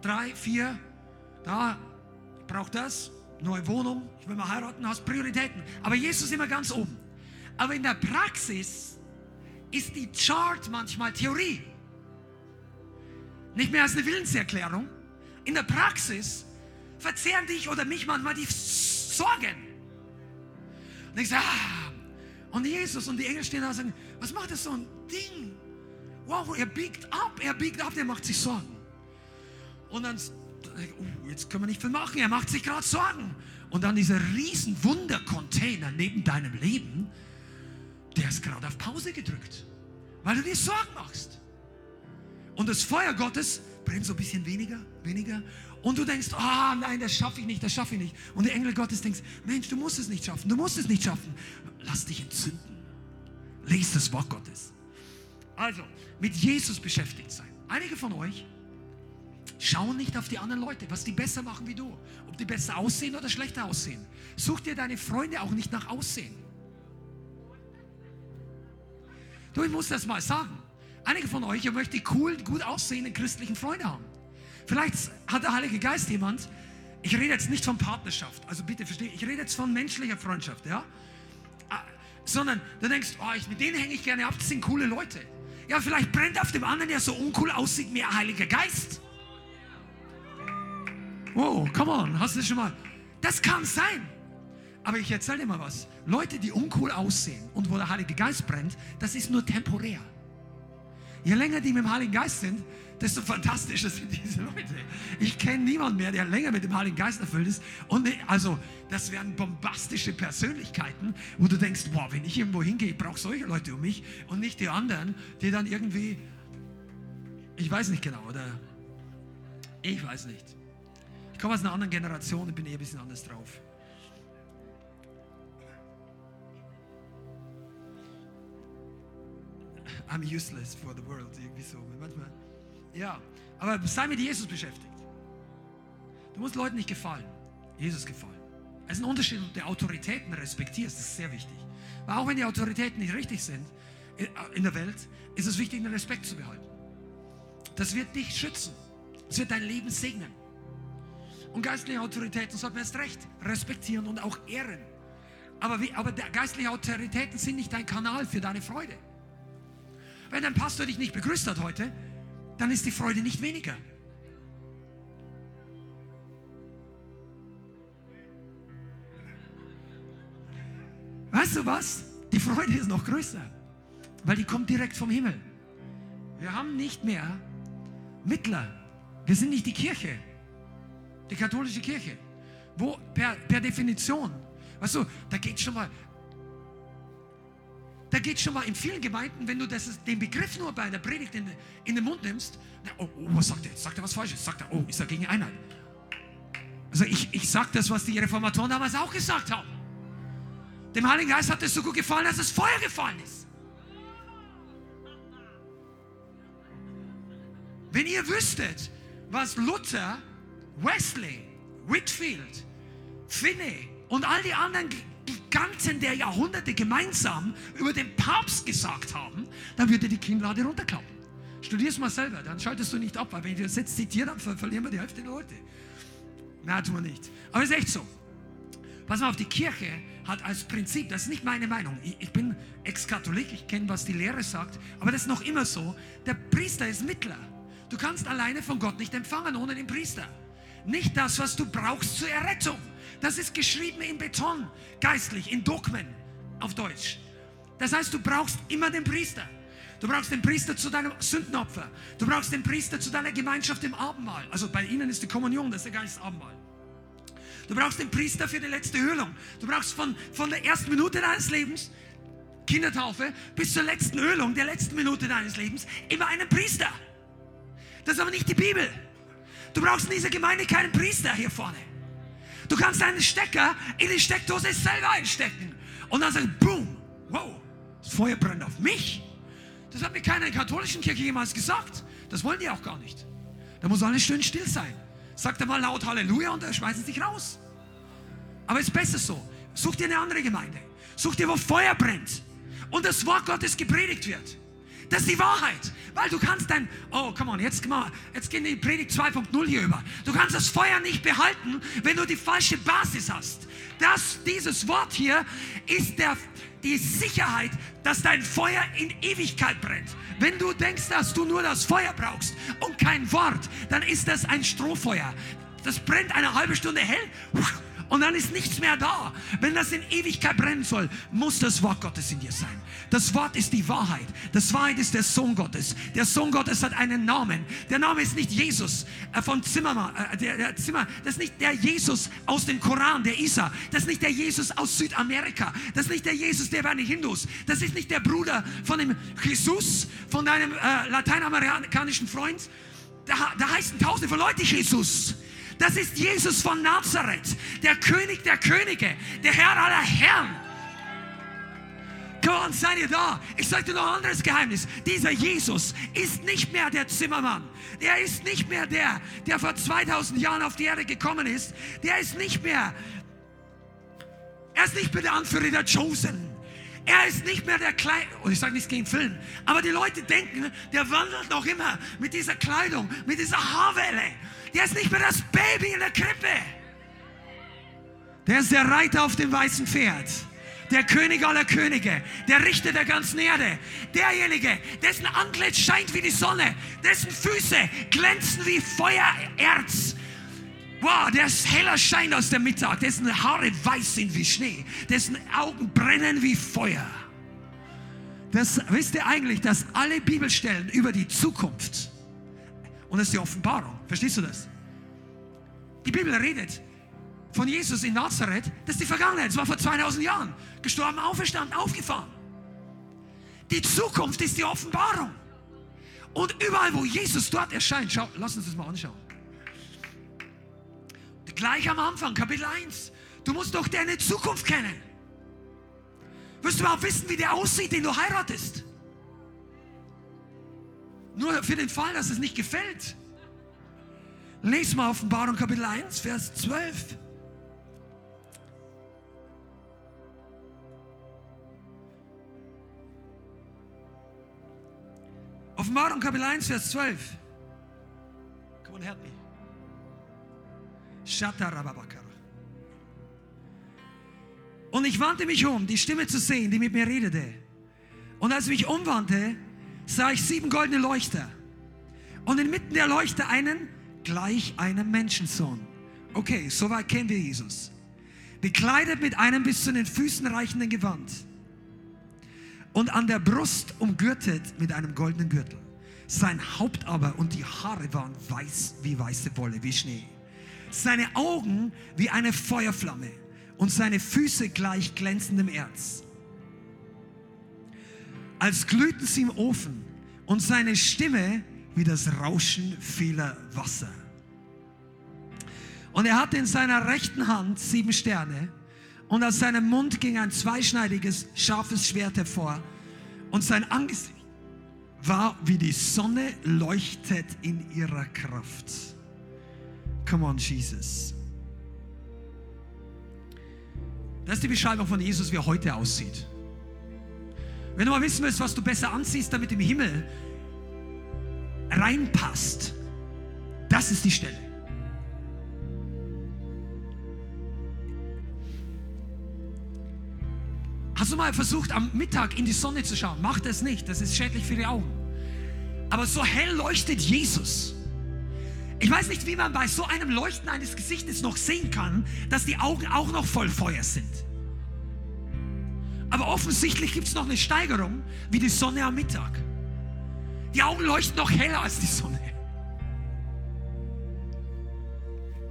drei, vier. Da, ich brauche das. Neue Wohnung, ich will mal heiraten, hast Prioritäten. Aber Jesus immer ganz oben. Aber in der Praxis ist die Chart manchmal Theorie. Nicht mehr als eine Willenserklärung. In der Praxis verzehren dich oder mich manchmal die Sorgen. Und ich sage, ah. Und Jesus und die Engel stehen da und sagen, was macht das so ein Ding? Wow, er biegt ab, er biegt ab, der macht sich Sorgen. Und dann, uh, jetzt können wir nicht viel machen, er macht sich gerade Sorgen. Und dann dieser riesen Wundercontainer neben deinem Leben, der ist gerade auf Pause gedrückt, weil du dir Sorgen machst. Und das Feuer Gottes brennt so ein bisschen weniger, weniger. Und du denkst, ah oh, nein, das schaffe ich nicht, das schaffe ich nicht. Und der Engel Gottes denkt, Mensch, du musst es nicht schaffen, du musst es nicht schaffen. Lass dich entzünden. Lies das Wort Gottes. Also, mit Jesus beschäftigt sein. Einige von euch schauen nicht auf die anderen Leute, was die besser machen wie du. Ob die besser aussehen oder schlechter aussehen. Such dir deine Freunde auch nicht nach Aussehen. Du, ich muss das mal sagen. Einige von euch, ihr möchtet cool, gut aussehende christlichen Freunde haben. Vielleicht hat der Heilige Geist jemand, ich rede jetzt nicht von Partnerschaft, also bitte verstehe, ich rede jetzt von menschlicher Freundschaft, ja? Ah, sondern du denkst, oh, ich, mit denen hänge ich gerne ab, das sind coole Leute. Ja, vielleicht brennt auf dem anderen, der so uncool aussieht, mehr Heiliger Geist. Wow, come on, hast du das schon mal? Das kann sein. Aber ich erzähle dir mal was. Leute, die uncool aussehen und wo der Heilige Geist brennt, das ist nur temporär. Je länger die mit dem Heiligen Geist sind, desto fantastischer sind diese Leute. Ich kenne niemanden mehr, der länger mit dem Heiligen Geist erfüllt ist. Und also, das wären bombastische Persönlichkeiten, wo du denkst, boah, wenn ich irgendwo hingehe, ich brauche solche Leute um mich und nicht die anderen, die dann irgendwie, ich weiß nicht genau, oder ich weiß nicht. Ich komme aus einer anderen Generation und bin eher ein bisschen anders drauf. I'm useless for the world. Irgendwie so. Manchmal. Ja, aber sei mit Jesus beschäftigt. Du musst Leuten nicht gefallen, Jesus gefallen. Es ist ein Unterschied, ob du Autoritäten respektierst, das ist sehr wichtig. Weil auch wenn die Autoritäten nicht richtig sind äh, in der Welt, ist es wichtig, den Respekt zu behalten. Das wird dich schützen. Es wird dein Leben segnen. Und geistliche Autoritäten sollten wir erst recht respektieren und auch ehren. Aber, wie, aber geistliche Autoritäten sind nicht dein Kanal für deine Freude. Wenn dein Pastor dich nicht begrüßt hat heute, dann ist die Freude nicht weniger. Weißt du was? Die Freude ist noch größer, weil die kommt direkt vom Himmel. Wir haben nicht mehr Mittler. Wir sind nicht die Kirche, die katholische Kirche, wo per, per Definition, weißt du, da geht schon mal, da geht schon mal in vielen Gemeinden, wenn du das, den Begriff nur bei einer Predigt in, in den Mund nimmst, na, oh, oh, was sagt er? Sagt er was Falsches? Sagt er, oh, ist er gegen Einheit? Also ich, ich sage das, was die Reformatoren damals auch gesagt haben. Dem Heiligen Geist hat es so gut gefallen, dass das Feuer gefallen ist. Wenn ihr wüsstet, was Luther, Wesley, Whitfield, Finney und all die anderen Giganten der Jahrhunderte gemeinsam über den Papst gesagt haben, dann würde die Kinnlade runterklappen. Studier es mal selber, dann schaltest du nicht ab, weil wenn ich das jetzt zitiere, dann verlieren wir die Hälfte der Leute. Nein, tun wir nicht. Aber ist echt so. Pass mal auf, die Kirche hat als Prinzip, das ist nicht meine Meinung, ich bin Ex-Katholik, ich kenne, was die Lehre sagt, aber das ist noch immer so, der Priester ist Mittler. Du kannst alleine von Gott nicht empfangen ohne den Priester. Nicht das, was du brauchst zur Errettung. Das ist geschrieben in Beton, geistlich, in Dogmen auf Deutsch. Das heißt, du brauchst immer den Priester. Du brauchst den Priester zu deinem Sündenopfer. Du brauchst den Priester zu deiner Gemeinschaft im Abendmahl. Also bei ihnen ist die Kommunion, das ist der Geist Abendmahl. Du brauchst den Priester für die letzte Ölung. Du brauchst von, von der ersten Minute deines Lebens, Kindertaufe, bis zur letzten Ölung, der letzten Minute deines Lebens, immer einen Priester. Das ist aber nicht die Bibel. Du brauchst in dieser Gemeinde keinen Priester hier vorne. Du kannst einen Stecker in die Steckdose selber einstecken und dann sagen, boom, wow, das Feuer brennt auf mich. Das hat mir keiner in der katholischen Kirche jemals gesagt. Das wollen die auch gar nicht. Da muss alles schön still sein. Sagt er mal laut Halleluja und er schmeißen sich raus. Aber es ist besser so. Such dir eine andere Gemeinde. Such dir, wo Feuer brennt und das Wort Gottes gepredigt wird. Das ist die Wahrheit. Weil du kannst dein, oh, come on, jetzt, jetzt gehen die Predigt 2.0 hier über. Du kannst das Feuer nicht behalten, wenn du die falsche Basis hast. Das, dieses Wort hier ist der, die Sicherheit, dass dein Feuer in Ewigkeit brennt. Wenn du denkst, dass du nur das Feuer brauchst und kein Wort, dann ist das ein Strohfeuer. Das brennt eine halbe Stunde hell und dann ist nichts mehr da. Wenn das in Ewigkeit brennen soll, muss das Wort Gottes in dir sein. Das Wort ist die Wahrheit. Das Wahrheit ist der Sohn Gottes. Der Sohn Gottes hat einen Namen. Der Name ist nicht Jesus äh, von Zimmermann, äh, der, der Zimmer. Das ist nicht der Jesus aus dem Koran, der Isa. Das ist nicht der Jesus aus Südamerika. Das ist nicht der Jesus der bei den Hindus. Das ist nicht der Bruder von dem Jesus, von deinem äh, lateinamerikanischen Freund. Da, da heißen tausende von Leuten Jesus. Das ist Jesus von Nazareth, der König der Könige, der Herr aller Herren. Come on, seid ihr da? Ich sage dir noch ein anderes Geheimnis. Dieser Jesus ist nicht mehr der Zimmermann. Der ist nicht mehr der, der vor 2000 Jahren auf die Erde gekommen ist. Der ist nicht mehr, er ist nicht mehr der Anführer der Chosen. Er ist nicht mehr der Kleid, und ich sage nichts gegen Film, aber die Leute denken, der wandelt noch immer mit dieser Kleidung, mit dieser Haarwelle. Der ist nicht mehr das Baby in der Krippe. Der ist der Reiter auf dem weißen Pferd. Der König aller Könige, der Richter der ganzen Erde, derjenige, dessen Antlitz scheint wie die Sonne, dessen Füße glänzen wie Feuererz, Wow, der ist heller Schein aus dem Mittag, dessen Haare weiß sind wie Schnee, dessen Augen brennen wie Feuer. Das wisst ihr eigentlich, dass alle Bibelstellen über die Zukunft und das ist die Offenbarung. Verstehst du das? Die Bibel redet von Jesus in Nazareth, das ist die Vergangenheit. Das war vor 2000 Jahren. Gestorben, auferstanden, aufgefahren. Die Zukunft ist die Offenbarung. Und überall, wo Jesus dort erscheint, schau, lass uns das mal anschauen. Gleich am Anfang, Kapitel 1. Du musst doch deine Zukunft kennen. Wirst du überhaupt wissen, wie der aussieht, den du heiratest? Nur für den Fall, dass es nicht gefällt. Lies mal Offenbarung Kapitel 1, Vers 12. Offenbarung Kapitel 1, Vers 12. Come on, help me. Und ich wandte mich um, die Stimme zu sehen, die mit mir redete. Und als ich mich umwandte, sah ich sieben goldene Leuchter. Und inmitten der Leuchter einen gleich einem Menschensohn. Okay, soweit kennen wir Jesus. Bekleidet mit einem bis zu den Füßen reichenden Gewand. Und an der Brust umgürtet mit einem goldenen Gürtel. Sein Haupt aber und die Haare waren weiß wie weiße Wolle, wie Schnee. Seine Augen wie eine Feuerflamme und seine Füße gleich glänzendem Erz. Als glühten sie im Ofen und seine Stimme wie das Rauschen vieler Wasser. Und er hatte in seiner rechten Hand sieben Sterne und aus seinem Mund ging ein zweischneidiges, scharfes Schwert hervor und sein Angesicht war wie die Sonne leuchtet in ihrer Kraft. Come on, Jesus. Das ist die Beschreibung von Jesus, wie er heute aussieht. Wenn du mal wissen willst, was du besser anziehst, damit im Himmel reinpasst, das ist die Stelle. Hast du mal versucht, am Mittag in die Sonne zu schauen? Mach das nicht, das ist schädlich für die Augen. Aber so hell leuchtet Jesus. Ich weiß nicht, wie man bei so einem Leuchten eines Gesichtes noch sehen kann, dass die Augen auch noch voll Feuer sind. Aber offensichtlich gibt es noch eine Steigerung wie die Sonne am Mittag. Die Augen leuchten noch heller als die Sonne.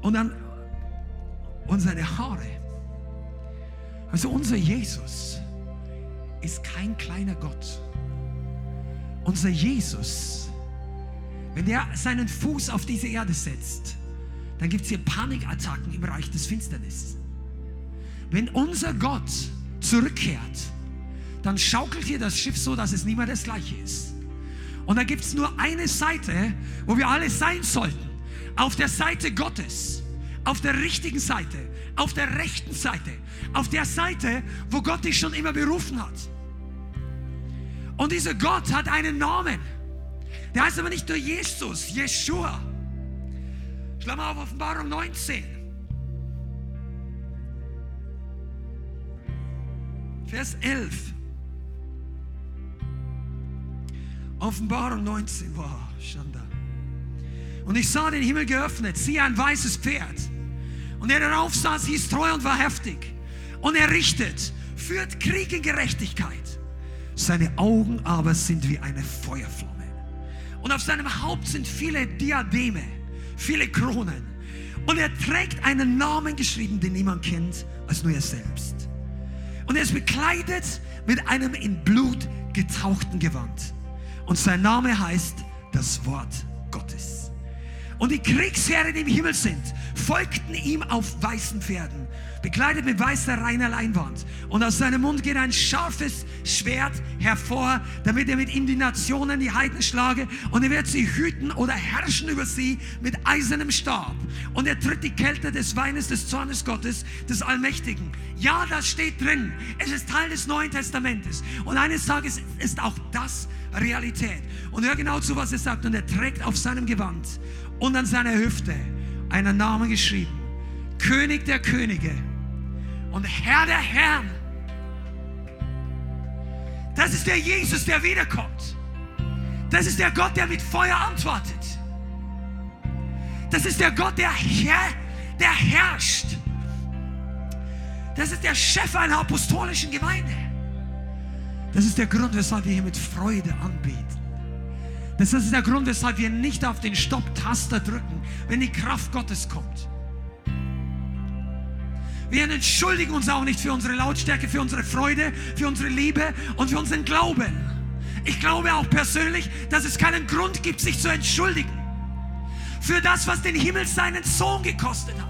Und dann und seine Haare. Also unser Jesus ist kein kleiner Gott. Unser Jesus, wenn er seinen Fuß auf diese Erde setzt, dann gibt es hier Panikattacken im Reich des Finsternisses. Wenn unser Gott zurückkehrt, dann schaukelt hier das Schiff so, dass es nicht mehr das gleiche ist. Und da gibt es nur eine Seite, wo wir alle sein sollten. Auf der Seite Gottes. Auf der richtigen Seite. Auf der rechten Seite. Auf der Seite, wo Gott dich schon immer berufen hat. Und dieser Gott hat einen Namen. Der heißt aber nicht nur Jesus, Jeshua. Schau mal auf Offenbarung 19. Vers 11. Offenbarung 19. Wow, Schanda. Und ich sah den Himmel geöffnet, siehe ein weißes Pferd. Und der darauf saß, hieß treu und war heftig. Und er richtet, führt Krieg in Gerechtigkeit. Seine Augen aber sind wie eine Feuerflamme. Und auf seinem Haupt sind viele Diademe, viele Kronen. Und er trägt einen Namen geschrieben, den niemand kennt, als nur er selbst. Und er ist bekleidet mit einem in Blut getauchten Gewand. Und sein Name heißt das Wort Gottes. Und die Kriegsherren, die im Himmel sind, folgten ihm auf weißen Pferden, bekleidet mit weißer reiner Leinwand. Und aus seinem Mund geht ein scharfes Schwert hervor, damit er mit ihm die Nationen, die Heiden schlage. Und er wird sie hüten oder herrschen über sie mit eisernem Stab. Und er tritt die Kälte des Weines des Zornes Gottes, des Allmächtigen. Ja, das steht drin. Es ist Teil des Neuen Testamentes. Und eines Tages ist auch das Realität. Und hör genau zu, was er sagt. Und er trägt auf seinem Gewand und an seiner Hüfte einen Namen geschrieben. König der Könige und Herr der Herren. Das ist der Jesus, der wiederkommt. Das ist der Gott, der mit Feuer antwortet. Das ist der Gott, der, Herr, der herrscht. Das ist der Chef einer apostolischen Gemeinde. Das ist der Grund, weshalb wir hier mit Freude anbeten. Das ist der Grund, weshalb wir nicht auf den Stopp-Taster drücken, wenn die Kraft Gottes kommt. Wir entschuldigen uns auch nicht für unsere Lautstärke, für unsere Freude, für unsere Liebe und für unseren Glauben. Ich glaube auch persönlich, dass es keinen Grund gibt, sich zu entschuldigen für das, was den Himmel seinen Sohn gekostet hat.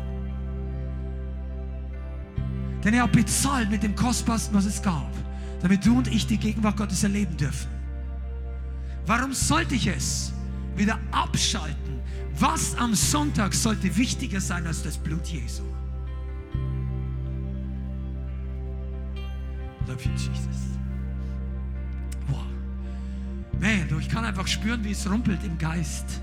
Denn er hat bezahlt mit dem Kostbarsten, was es gab, damit du und ich die Gegenwart Gottes erleben dürfen. Warum sollte ich es wieder abschalten? Was am Sonntag sollte wichtiger sein als das Blut Jesu? Love you, Jesus. Wow. Man, ich kann einfach spüren, wie es rumpelt im Geist.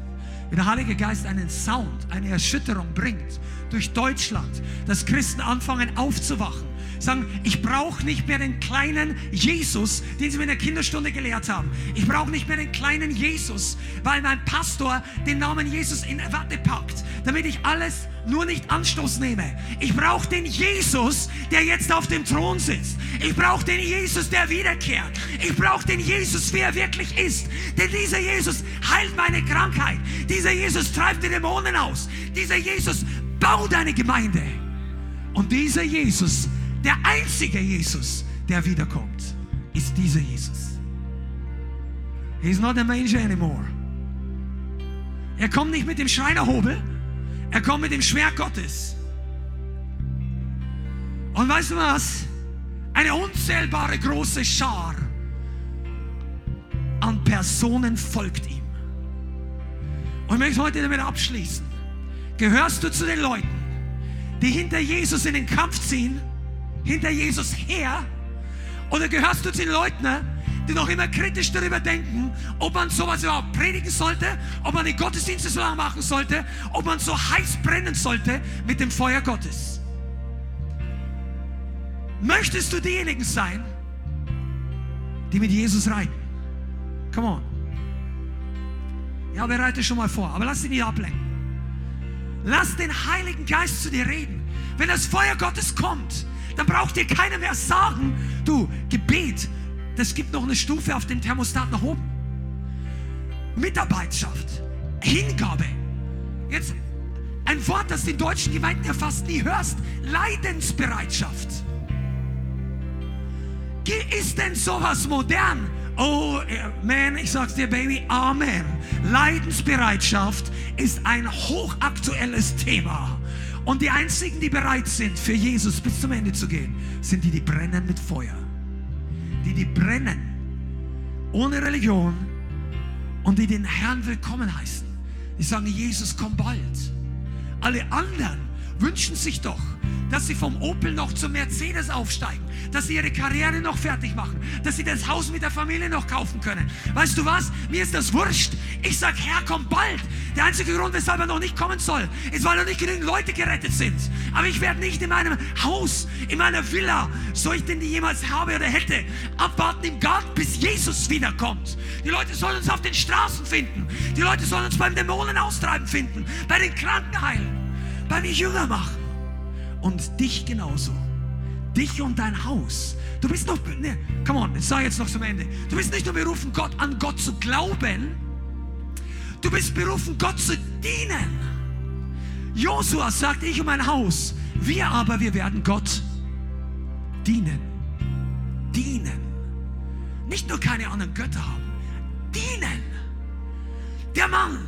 Wie der Heilige Geist einen Sound, eine Erschütterung bringt durch Deutschland, dass Christen anfangen aufzuwachen sagen, ich brauche nicht mehr den kleinen Jesus, den sie mir in der Kinderstunde gelehrt haben. Ich brauche nicht mehr den kleinen Jesus, weil mein Pastor den Namen Jesus in Watte packt, damit ich alles nur nicht Anstoß nehme. Ich brauche den Jesus, der jetzt auf dem Thron sitzt. Ich brauche den Jesus, der wiederkehrt. Ich brauche den Jesus, wie er wirklich ist. Denn dieser Jesus heilt meine Krankheit. Dieser Jesus treibt die Dämonen aus. Dieser Jesus baut eine Gemeinde. Und dieser Jesus der einzige Jesus, der wiederkommt, ist dieser Jesus. He's not a manger anymore. Er kommt nicht mit dem Schreinerhobel, er kommt mit dem Schwert Gottes. Und weißt du was? Eine unzählbare große Schar an Personen folgt ihm. Und ich möchte heute damit abschließen. Gehörst du zu den Leuten, die hinter Jesus in den Kampf ziehen? hinter Jesus her? Oder gehörst du zu den Leuten, die noch immer kritisch darüber denken, ob man sowas überhaupt predigen sollte, ob man die Gottesdienste so lange machen sollte, ob man so heiß brennen sollte mit dem Feuer Gottes? Möchtest du diejenigen sein, die mit Jesus reiten? Come on. Ja, bereite schon mal vor, aber lass dich nicht ablenken. Lass den Heiligen Geist zu dir reden. Wenn das Feuer Gottes kommt, dann braucht dir keiner mehr sagen, du, Gebet, das gibt noch eine Stufe auf dem Thermostat nach oben. Mitarbeitschaft, Hingabe. Jetzt ein Wort, das den deutschen Gemeinden ja fast nie hörst. Leidensbereitschaft. Ist denn sowas modern? Oh, man, ich sag's dir, Baby, Amen. Leidensbereitschaft ist ein hochaktuelles Thema. Und die einzigen, die bereit sind, für Jesus bis zum Ende zu gehen, sind die, die brennen mit Feuer. Die, die brennen ohne Religion und die den Herrn willkommen heißen. Die sagen, Jesus, komm bald. Alle anderen wünschen sich doch, dass sie vom Opel noch zum Mercedes aufsteigen, dass sie ihre Karriere noch fertig machen, dass sie das Haus mit der Familie noch kaufen können. Weißt du was? Mir ist das wurscht. Ich sag, Herr, komm bald. Der einzige Grund, weshalb er noch nicht kommen soll, ist, weil noch nicht genügend Leute gerettet sind. Aber ich werde nicht in meinem Haus, in meiner Villa, so ich denn die jemals habe oder hätte, abwarten im Garten, bis Jesus wiederkommt. Die Leute sollen uns auf den Straßen finden. Die Leute sollen uns beim Dämonen austreiben finden, bei den Kranken heilen, bei mir Jünger machen und dich genauso. Dich und dein Haus. Du bist noch, ne, come on, ich sage jetzt noch zum Ende. Du bist nicht nur berufen, Gott an Gott zu glauben, du bist berufen, Gott zu dienen. Josua sagt, ich und mein Haus, wir aber, wir werden Gott dienen. Dienen. Nicht nur keine anderen Götter haben, dienen. Der Mann,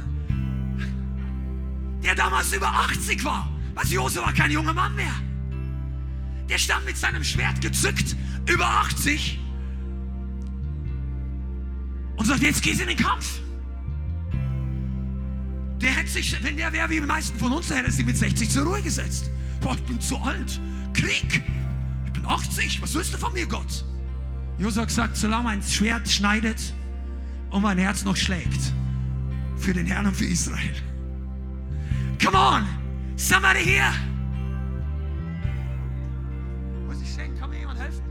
der damals über 80 war, also Josef war kein junger Mann mehr. Der stand mit seinem Schwert gezückt, über 80, und sagt, jetzt gehst du in den Kampf. Der hätte sich, wenn der wäre wie die meisten von uns, der hätte sich mit 60 zur Ruhe gesetzt. Boah, ich bin zu alt. Krieg. Ich bin 80. Was willst du von mir, Gott? Josua sagt, solange mein Schwert schneidet und mein Herz noch schlägt. Für den Herrn und für Israel. Come on. Somebody here? Muss ich sehen? Kann mir jemand helfen?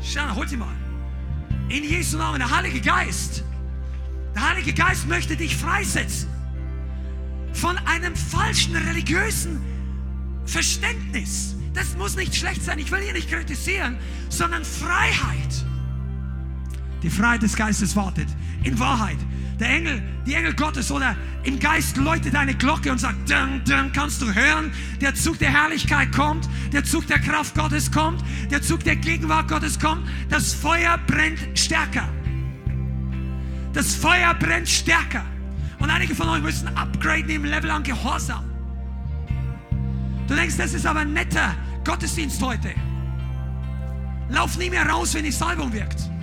Schau, hol sie mal. In Jesu Namen, der Heilige Geist. Der Heilige Geist möchte dich freisetzen von einem falschen religiösen Verständnis. Das muss nicht schlecht sein. Ich will hier nicht kritisieren, sondern Freiheit. Die Freiheit des Geistes wartet. In Wahrheit der Engel, die Engel Gottes oder im Geist läutet eine Glocke und sagt, dun, dun, kannst du hören? Der Zug der Herrlichkeit kommt, der Zug der Kraft Gottes kommt, der Zug der Gegenwart Gottes kommt. Das Feuer brennt stärker. Das Feuer brennt stärker. Und einige von euch müssen upgraden im Level an Gehorsam. Du denkst, das ist aber ein netter Gottesdienst heute. Lauf nie mehr raus, wenn die Salbung wirkt.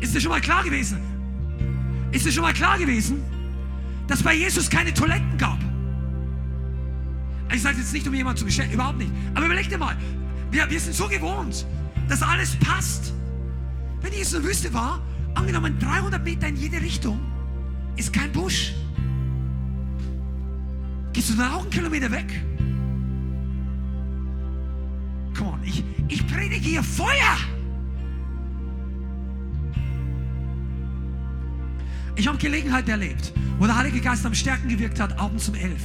Ist dir schon mal klar gewesen? Ist dir schon mal klar gewesen, dass bei Jesus keine Toiletten gab? Ich sage jetzt nicht, um jemanden zu beschäftigen, überhaupt nicht. Aber überleg dir mal, wir, wir sind so gewohnt, dass alles passt. Wenn Jesus in der Wüste war, angenommen 300 Meter in jede Richtung, ist kein Busch. Gehst du dann auch einen Kilometer weg? Come on, ich, ich predige hier Feuer. Ich habe Gelegenheit erlebt, wo der Heilige Geist am Stärken gewirkt hat, abends um elf.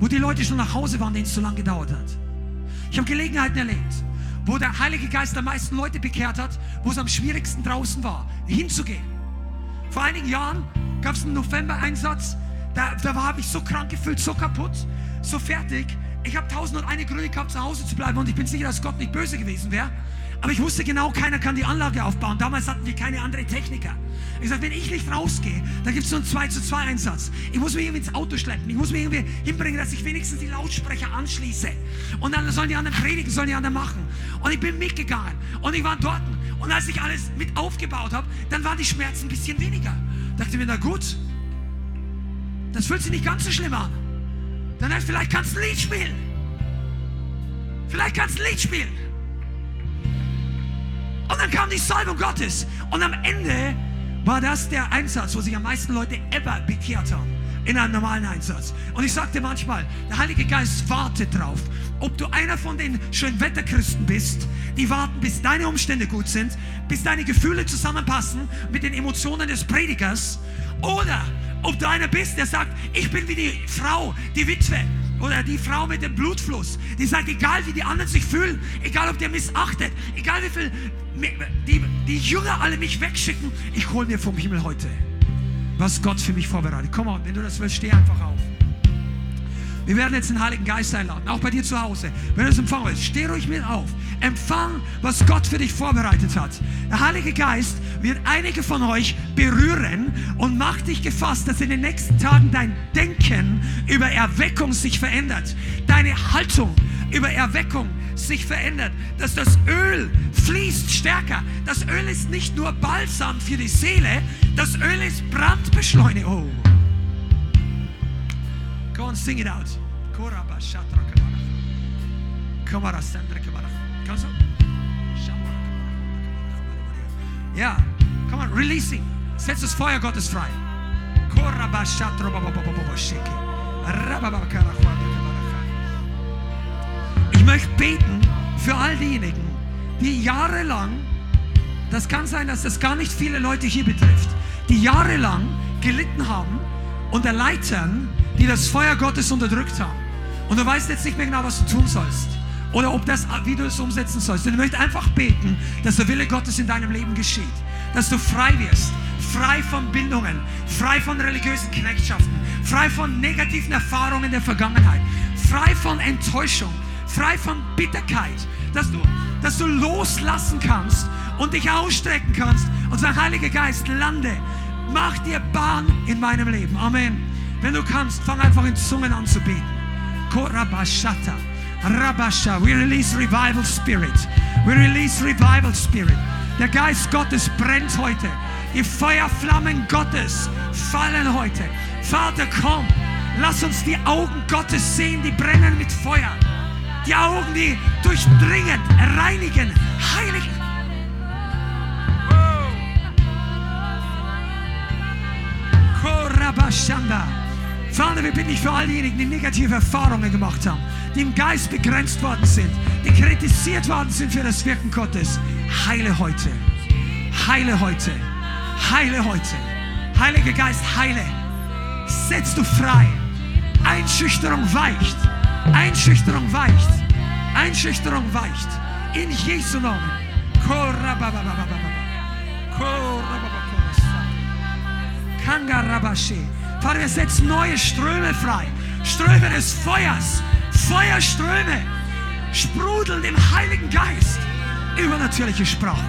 Wo die Leute schon nach Hause waren, denen es zu lange gedauert hat. Ich habe Gelegenheiten erlebt, wo der Heilige Geist am meisten Leute bekehrt hat, wo es am schwierigsten draußen war, hinzugehen. Vor einigen Jahren gab es einen November-Einsatz, da, da habe ich so krank gefühlt, so kaputt, so fertig. Ich habe tausend und eine Gründe gehabt, zu Hause zu bleiben und ich bin sicher, dass Gott nicht böse gewesen wäre. Aber ich wusste genau, keiner kann die Anlage aufbauen. Damals hatten wir keine anderen Techniker. Ich sagte, wenn ich nicht rausgehe, dann gibt es so einen 2 zu 2 Einsatz. Ich muss mich irgendwie ins Auto schleppen. Ich muss mich irgendwie hinbringen, dass ich wenigstens die Lautsprecher anschließe. Und dann sollen die anderen predigen, sollen die anderen machen. Und ich bin mitgegangen. Und ich war dort. Und als ich alles mit aufgebaut habe, dann waren die Schmerzen ein bisschen weniger. Dachte mir, na gut, das fühlt sich nicht ganz so schlimm an. Dann heißt, vielleicht kannst du ein Lied spielen. Vielleicht kannst du ein Lied spielen. Und dann kam die Salbung Gottes. Und am Ende war das der Einsatz, wo sich am meisten Leute ever bekehrt haben. In einem normalen Einsatz. Und ich sagte manchmal, der Heilige Geist wartet drauf. Ob du einer von den Schönwetterchristen bist, die warten, bis deine Umstände gut sind, bis deine Gefühle zusammenpassen mit den Emotionen des Predigers, oder ob du einer bist, der sagt, ich bin wie die Frau, die Witwe, oder die Frau mit dem Blutfluss, die sagt, egal wie die anderen sich fühlen, egal ob der missachtet, egal wie viel die, die Jünger alle mich wegschicken, ich hole mir vom Himmel heute, was Gott für mich vorbereitet. Komm on, wenn du das willst, steh einfach auf. Wir werden jetzt den Heiligen Geist einladen, auch bei dir zu Hause. Wenn du es empfangen willst, steh ruhig mit auf. Empfang, was Gott für dich vorbereitet hat. Der Heilige Geist wird einige von euch berühren und macht dich gefasst, dass in den nächsten Tagen dein Denken über Erweckung sich verändert. Deine Haltung über Erweckung sich verändert, dass das Öl fließt stärker. Das Öl ist nicht nur Balsam für die Seele, das Öl ist Brandbeschleunigung. Go and sing it out. Ja, come on, releasing. Setz das Feuer Gottes frei. Ich möchte beten für all diejenigen, die jahrelang, das kann sein, dass das gar nicht viele Leute hier betrifft, die jahrelang gelitten haben unter Leitern, die das Feuer Gottes unterdrückt haben. Und du weißt jetzt nicht mehr genau, was du tun sollst. Oder ob das, wie du es umsetzen sollst. Und ich möchte einfach beten, dass der Wille Gottes in deinem Leben geschieht. Dass du frei wirst. Frei von Bindungen. Frei von religiösen Knechtschaften. Frei von negativen Erfahrungen der Vergangenheit. Frei von Enttäuschung. Frei von Bitterkeit. Dass du, dass du loslassen kannst und dich ausstrecken kannst und sagen, Heiliger Geist, lande. Mach dir Bahn in meinem Leben. Amen. Wenn du kannst, fang einfach in Zungen an zu beten. Korabashata. Rabasha. We release revival spirit. We release revival spirit. Der Geist Gottes brennt heute. Die Feuerflammen Gottes fallen heute. Vater, komm. Lass uns die Augen Gottes sehen, die brennen mit Feuer. Die Augen, die durchdringen, reinigen, heiligen. Korabashanda. Vater, wir bitten dich für all diejenigen, die negative Erfahrungen gemacht haben, die im Geist begrenzt worden sind, die kritisiert worden sind für das Wirken Gottes. Heile heute. Heile heute. Heile heute. Heiliger Geist, heile. Setz du frei. Einschüchterung weicht. Einschüchterung weicht. Einschüchterung weicht. In Jesu Namen. Kangarabashe. Vater, wir setzen neue Ströme frei. Ströme des Feuers. Feuerströme. Sprudeln im Heiligen Geist. Übernatürliche Sprachen.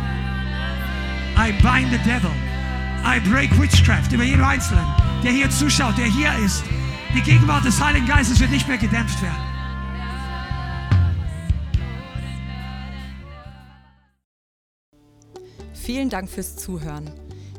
I bind the devil. I break witchcraft über jeden Einzelnen, der hier zuschaut, der hier ist. Die Gegenwart des Heiligen Geistes wird nicht mehr gedämpft werden. Vielen Dank fürs Zuhören.